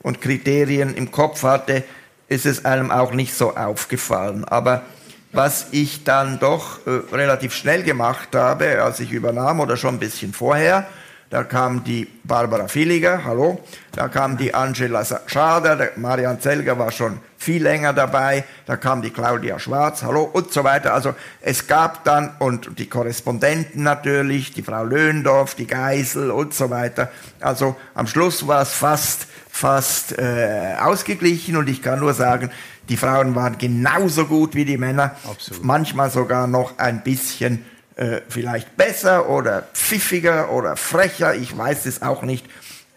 und Kriterien im Kopf hatte, ist es einem auch nicht so aufgefallen. Aber was ich dann doch äh, relativ schnell gemacht habe, als ich übernahm oder schon ein bisschen vorher, da kam die Barbara Villiger, hallo, da kam die Angela Schader, der Marian Zelger war schon viel länger dabei, da kam die Claudia Schwarz, hallo und so weiter. Also es gab dann, und die Korrespondenten natürlich, die Frau Löhndorf, die Geisel und so weiter. Also am Schluss war es fast, fast äh, ausgeglichen und ich kann nur sagen, die Frauen waren genauso gut wie die Männer, Absolut. manchmal sogar noch ein bisschen äh, vielleicht besser oder pfiffiger oder frecher, ich weiß es auch nicht.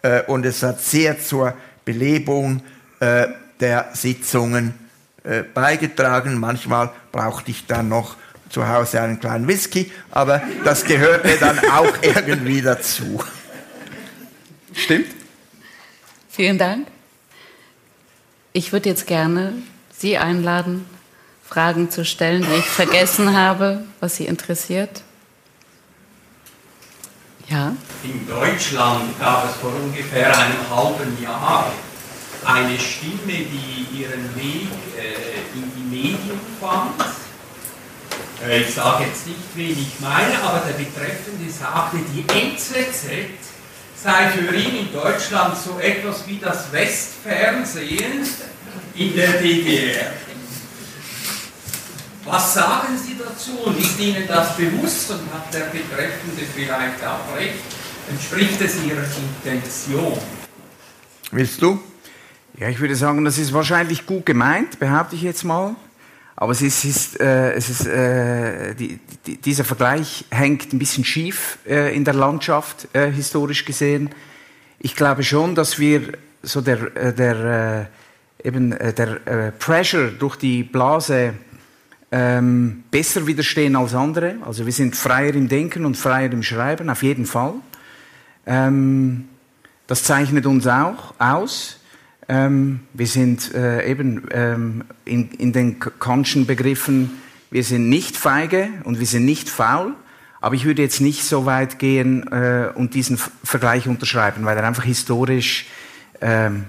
Äh, und es hat sehr zur Belebung äh, der Sitzungen äh, beigetragen. Manchmal brauchte ich dann noch zu Hause einen kleinen Whisky, aber das gehörte dann auch irgendwie dazu. Stimmt? Vielen Dank. Ich würde jetzt gerne Sie einladen, Fragen zu stellen, die ich vergessen habe, was Sie interessiert? Ja. In Deutschland gab es vor ungefähr einem halben Jahr eine Stimme, die ihren Weg äh, in die Medien fand. Äh, ich sage jetzt nicht, wen ich meine, aber der Betreffende sagte, die NZZ sei für ihn in Deutschland so etwas wie das Westfernsehen in der DDR. Was sagen Sie dazu ist Ihnen das bewusst und hat der Betreffende vielleicht auch recht? Entspricht es Ihrer Intention? Willst du? Ja, ich würde sagen, das ist wahrscheinlich gut gemeint, behaupte ich jetzt mal. Aber es ist, ist, äh, es ist äh, die, die, dieser Vergleich hängt ein bisschen schief äh, in der Landschaft, äh, historisch gesehen. Ich glaube schon, dass wir so der, äh, der äh, eben der Pressure durch die Blase ähm, besser widerstehen als andere. Also wir sind freier im Denken und freier im Schreiben, auf jeden Fall. Ähm, das zeichnet uns auch aus. Ähm, wir sind äh, eben ähm, in, in den Kantschen Begriffen, wir sind nicht feige und wir sind nicht faul. Aber ich würde jetzt nicht so weit gehen äh, und diesen Vergleich unterschreiben, weil er einfach historisch ähm,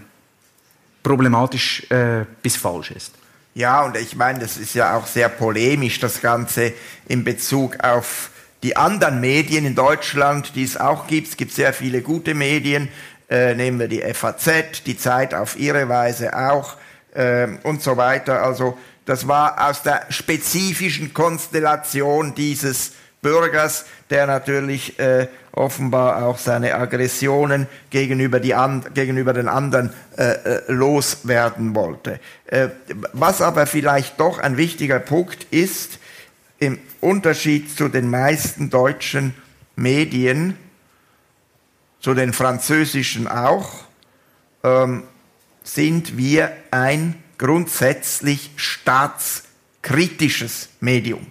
problematisch äh, bis falsch ist. Ja, und ich meine, das ist ja auch sehr polemisch, das Ganze in Bezug auf die anderen Medien in Deutschland, die es auch gibt. Es gibt sehr viele gute Medien. Äh, nehmen wir die FAZ, die Zeit auf ihre Weise auch äh, und so weiter. Also das war aus der spezifischen Konstellation dieses Bürgers, der natürlich äh, offenbar auch seine Aggressionen gegenüber, die an, gegenüber den anderen äh, äh, loswerden wollte. Äh, was aber vielleicht doch ein wichtiger Punkt ist, im Unterschied zu den meisten deutschen Medien, zu den französischen auch, ähm, sind wir ein grundsätzlich staatskritisches Medium.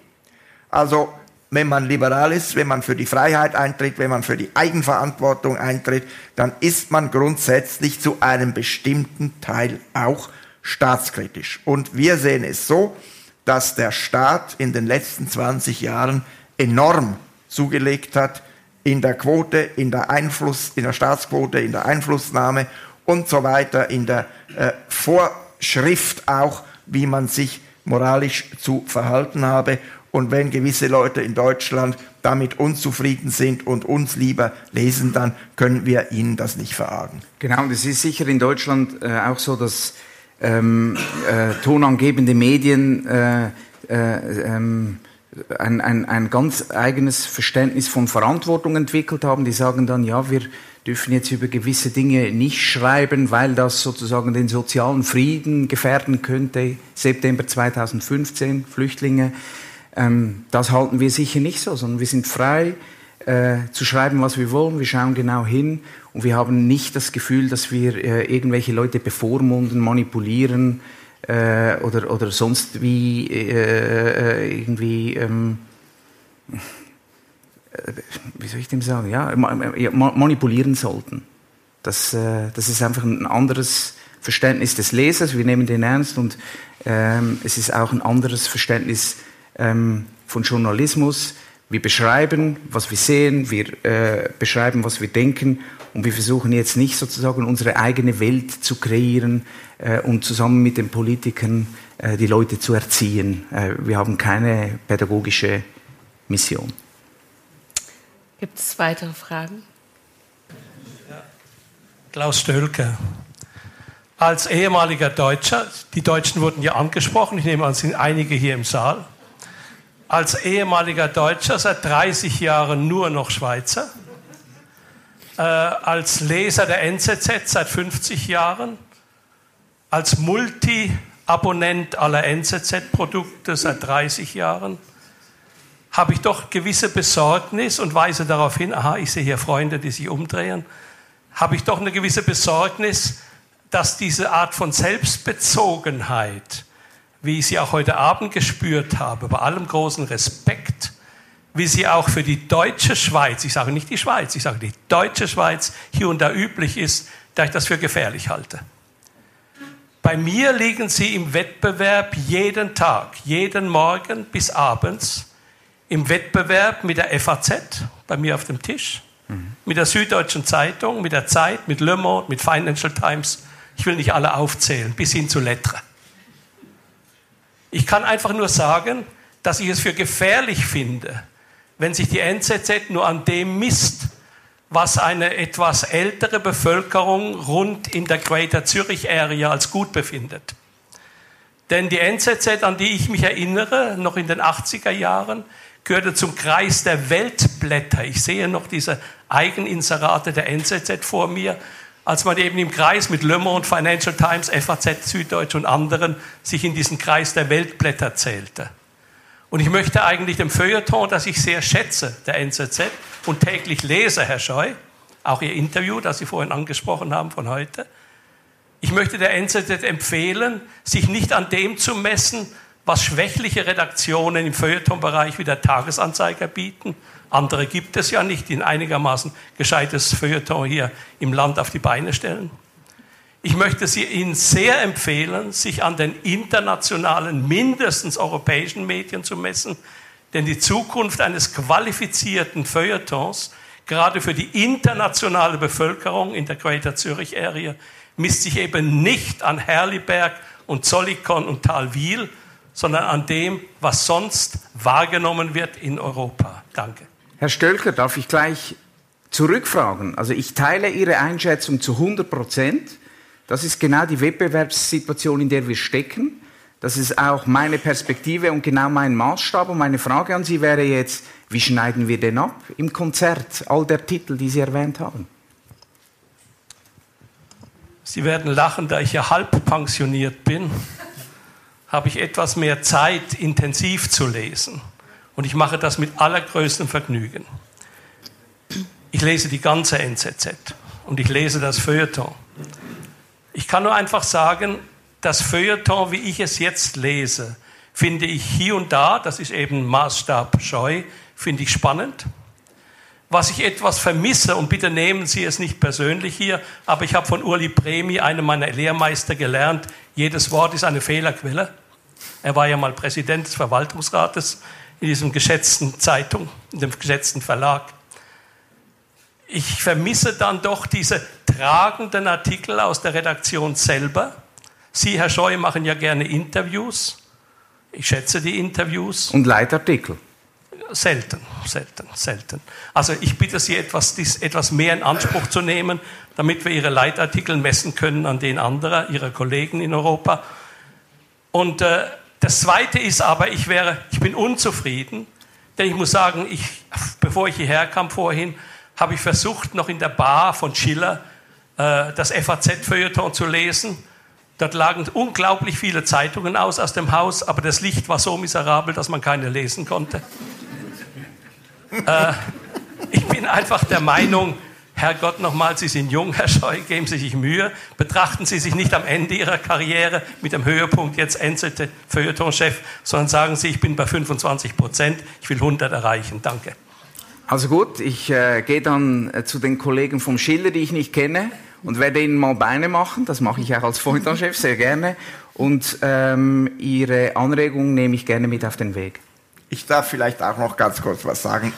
Also wenn man liberal ist, wenn man für die Freiheit eintritt, wenn man für die Eigenverantwortung eintritt, dann ist man grundsätzlich zu einem bestimmten Teil auch staatskritisch. Und wir sehen es so, dass der Staat in den letzten 20 Jahren enorm zugelegt hat in der Quote, in der Einfluss, in der Staatsquote, in der Einflussnahme und so weiter, in der äh, Vorschrift auch, wie man sich moralisch zu verhalten habe. Und wenn gewisse Leute in Deutschland damit unzufrieden sind und uns lieber lesen, dann können wir ihnen das nicht verargen. Genau, und es ist sicher in Deutschland äh, auch so, dass ähm, äh, tonangebende Medien äh, äh, ähm, ein, ein, ein ganz eigenes Verständnis von Verantwortung entwickelt haben. Die sagen dann, ja, wir dürfen jetzt über gewisse Dinge nicht schreiben, weil das sozusagen den sozialen Frieden gefährden könnte. September 2015, Flüchtlinge. Ähm, das halten wir sicher nicht so, sondern wir sind frei äh, zu schreiben, was wir wollen. Wir schauen genau hin und wir haben nicht das Gefühl, dass wir äh, irgendwelche Leute bevormunden, manipulieren äh, oder, oder sonst wie äh, äh, irgendwie. Ähm, äh, wie soll ich dem sagen, ja, manipulieren sollten. Das, das ist einfach ein anderes Verständnis des Lesers, wir nehmen den ernst und ähm, es ist auch ein anderes Verständnis ähm, von Journalismus. Wir beschreiben, was wir sehen, wir äh, beschreiben, was wir denken und wir versuchen jetzt nicht sozusagen unsere eigene Welt zu kreieren äh, und zusammen mit den Politikern äh, die Leute zu erziehen. Äh, wir haben keine pädagogische Mission. Gibt es weitere Fragen? Klaus Stölke. Als ehemaliger Deutscher, die Deutschen wurden ja angesprochen, ich nehme an, es sind einige hier im Saal als ehemaliger Deutscher, seit 30 Jahren nur noch Schweizer, äh, als Leser der NZZ seit 50 Jahren, als Multi-Abonnent aller NZZ-Produkte seit 30 Jahren, habe ich doch gewisse Besorgnis und weise darauf hin, aha, ich sehe hier Freunde, die sich umdrehen, habe ich doch eine gewisse Besorgnis, dass diese Art von Selbstbezogenheit, wie ich sie auch heute Abend gespürt habe, bei allem großen Respekt, wie sie auch für die deutsche Schweiz, ich sage nicht die Schweiz, ich sage die deutsche Schweiz hier und da üblich ist, da ich das für gefährlich halte. Bei mir liegen sie im Wettbewerb jeden Tag, jeden Morgen bis abends, im Wettbewerb mit der FAZ, bei mir auf dem Tisch, mhm. mit der Süddeutschen Zeitung, mit der Zeit, mit Le Monde, mit Financial Times. Ich will nicht alle aufzählen, bis hin zu Lettre. Ich kann einfach nur sagen, dass ich es für gefährlich finde, wenn sich die NZZ nur an dem misst, was eine etwas ältere Bevölkerung rund in der Greater Zürich Area als gut befindet. Denn die NZZ, an die ich mich erinnere, noch in den 80er Jahren, gehörte zum Kreis der Weltblätter. Ich sehe noch diese Eigeninserate der NZZ vor mir als man eben im Kreis mit Le Monde, Financial Times, FAZ, Süddeutsch und anderen sich in diesen Kreis der Weltblätter zählte. Und ich möchte eigentlich dem Feuilleton, das ich sehr schätze, der NZZ und täglich lese, Herr Scheu, auch Ihr Interview, das Sie vorhin angesprochen haben von heute, ich möchte der NZZ empfehlen, sich nicht an dem zu messen, was schwächliche Redaktionen im Feuilletonbereich wie der Tagesanzeiger bieten andere gibt es ja nicht, die ein einigermaßen gescheites Feuilleton hier im Land auf die Beine stellen. Ich möchte Sie Ihnen sehr empfehlen, sich an den internationalen, mindestens europäischen Medien zu messen, denn die Zukunft eines qualifizierten Feuilletons, gerade für die internationale Bevölkerung in der Greater Zürich Area, misst sich eben nicht an Herliberg und Zollikon und Talwil, sondern an dem, was sonst wahrgenommen wird in Europa. Danke. Herr Stölker, darf ich gleich zurückfragen? Also ich teile Ihre Einschätzung zu 100 Prozent. Das ist genau die Wettbewerbssituation, in der wir stecken. Das ist auch meine Perspektive und genau mein Maßstab. Und meine Frage an Sie wäre jetzt, wie schneiden wir denn ab im Konzert all der Titel, die Sie erwähnt haben? Sie werden lachen, da ich ja halb pensioniert bin, habe ich etwas mehr Zeit, intensiv zu lesen. Und ich mache das mit allergrößtem Vergnügen. Ich lese die ganze NZZ und ich lese das Feuilleton. Ich kann nur einfach sagen, das Feuilleton, wie ich es jetzt lese, finde ich hier und da, das ist eben Maßstab Scheu, finde ich spannend. Was ich etwas vermisse, und bitte nehmen Sie es nicht persönlich hier, aber ich habe von Uli Premi, einem meiner Lehrmeister, gelernt, jedes Wort ist eine Fehlerquelle. Er war ja mal Präsident des Verwaltungsrates in diesem geschätzten Zeitung, in dem geschätzten Verlag. Ich vermisse dann doch diese tragenden Artikel aus der Redaktion selber. Sie, Herr Scheu, machen ja gerne Interviews. Ich schätze die Interviews. Und Leitartikel? Selten, selten, selten. Also ich bitte Sie, etwas, dies, etwas mehr in Anspruch zu nehmen, damit wir Ihre Leitartikel messen können an den anderer, Ihrer Kollegen in Europa. Und äh, Das Zweite ist aber, ich, wäre, ich bin unzufrieden, denn ich muss sagen, ich, bevor ich hierher kam vorhin, habe ich versucht, noch in der Bar von Schiller äh, das FAZ-Feuilleton zu lesen. Dort lagen unglaublich viele Zeitungen aus aus dem Haus, aber das Licht war so miserabel, dass man keine lesen konnte. äh, ich bin einfach der Meinung, Herrgott nochmal, Sie sind jung, Herr Scheu, geben Sie sich Mühe. Betrachten Sie sich nicht am Ende Ihrer Karriere mit dem Höhepunkt jetzt NZT Feuilleton-Chef, sondern sagen Sie, ich bin bei 25 Prozent, ich will 100 erreichen. Danke. Also gut, ich äh, gehe dann äh, zu den Kollegen vom Schiller, die ich nicht kenne und werde ihnen mal Beine machen. Das mache ich auch als Feuilleton-Chef sehr gerne. Und ähm, Ihre Anregungen nehme ich gerne mit auf den Weg. Ich darf vielleicht auch noch ganz kurz was sagen.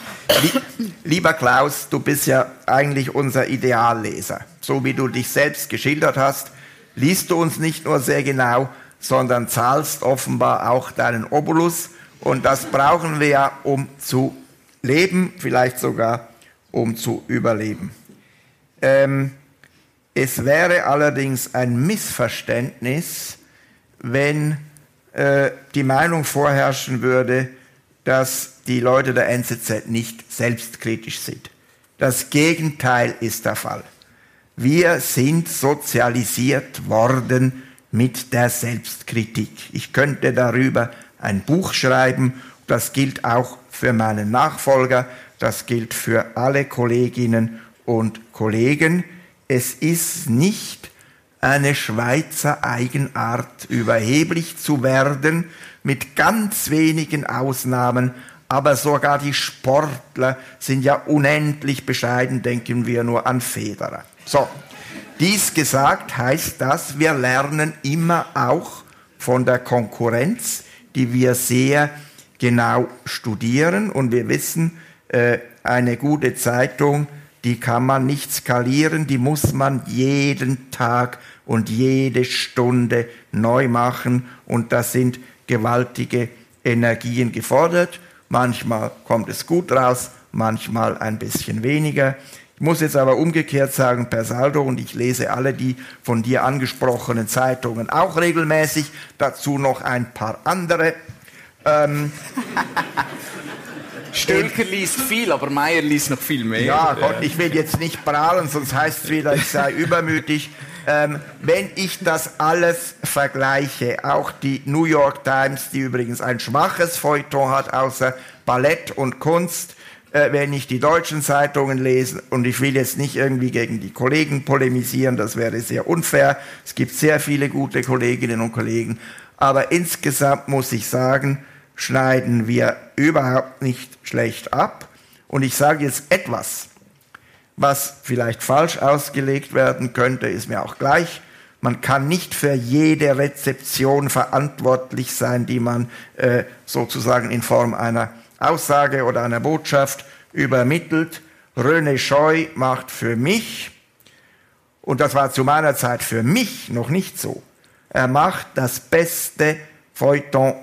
Lieber Klaus, du bist ja eigentlich unser Idealleser. So wie du dich selbst geschildert hast, liest du uns nicht nur sehr genau, sondern zahlst offenbar auch deinen Obolus. Und das brauchen wir ja, um zu leben, vielleicht sogar um zu überleben. Ähm, es wäre allerdings ein Missverständnis, wenn äh, die Meinung vorherrschen würde, dass die Leute der NZZ nicht selbstkritisch sind. Das Gegenteil ist der Fall. Wir sind sozialisiert worden mit der Selbstkritik. Ich könnte darüber ein Buch schreiben. Das gilt auch für meinen Nachfolger. Das gilt für alle Kolleginnen und Kollegen. Es ist nicht eine Schweizer Eigenart, überheblich zu werden, mit ganz wenigen Ausnahmen, aber sogar die Sportler sind ja unendlich bescheiden, denken wir nur an Federer. So, dies gesagt heißt das, wir lernen immer auch von der Konkurrenz, die wir sehr genau studieren und wir wissen, äh, eine gute Zeitung, die kann man nicht skalieren, die muss man jeden Tag und jede Stunde neu machen und das sind gewaltige Energien gefordert. Manchmal kommt es gut raus, manchmal ein bisschen weniger. Ich muss jetzt aber umgekehrt sagen, per Saldo, und ich lese alle die von dir angesprochenen Zeitungen auch regelmäßig, dazu noch ein paar andere. Ähm, Stölker liest viel, aber Meier liest noch viel mehr. Ja, Gott, ich will jetzt nicht prahlen, sonst heißt es wieder, ich sei übermütig. Ähm, wenn ich das alles vergleiche, auch die New York Times, die übrigens ein schwaches Feuilleton hat, außer Ballett und Kunst, äh, wenn ich die deutschen Zeitungen lese, und ich will jetzt nicht irgendwie gegen die Kollegen polemisieren, das wäre sehr unfair. Es gibt sehr viele gute Kolleginnen und Kollegen, aber insgesamt muss ich sagen, schneiden wir überhaupt nicht schlecht ab. Und ich sage jetzt etwas, was vielleicht falsch ausgelegt werden könnte, ist mir auch gleich. Man kann nicht für jede Rezeption verantwortlich sein, die man äh, sozusagen in Form einer Aussage oder einer Botschaft übermittelt. René Scheu macht für mich, und das war zu meiner Zeit für mich noch nicht so, er macht das beste Feuilleton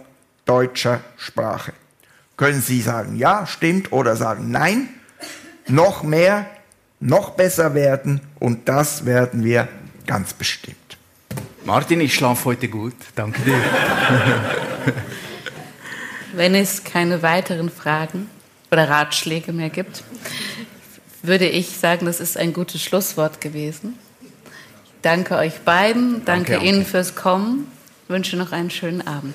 deutscher Sprache. Können Sie sagen, ja, stimmt, oder sagen, nein, noch mehr noch besser werden und das werden wir ganz bestimmt. Martin, ich schlafe heute gut. Danke dir. Wenn es keine weiteren Fragen oder Ratschläge mehr gibt, würde ich sagen, das ist ein gutes Schlusswort gewesen. Danke euch beiden, danke, danke Ihnen fürs Kommen, wünsche noch einen schönen Abend.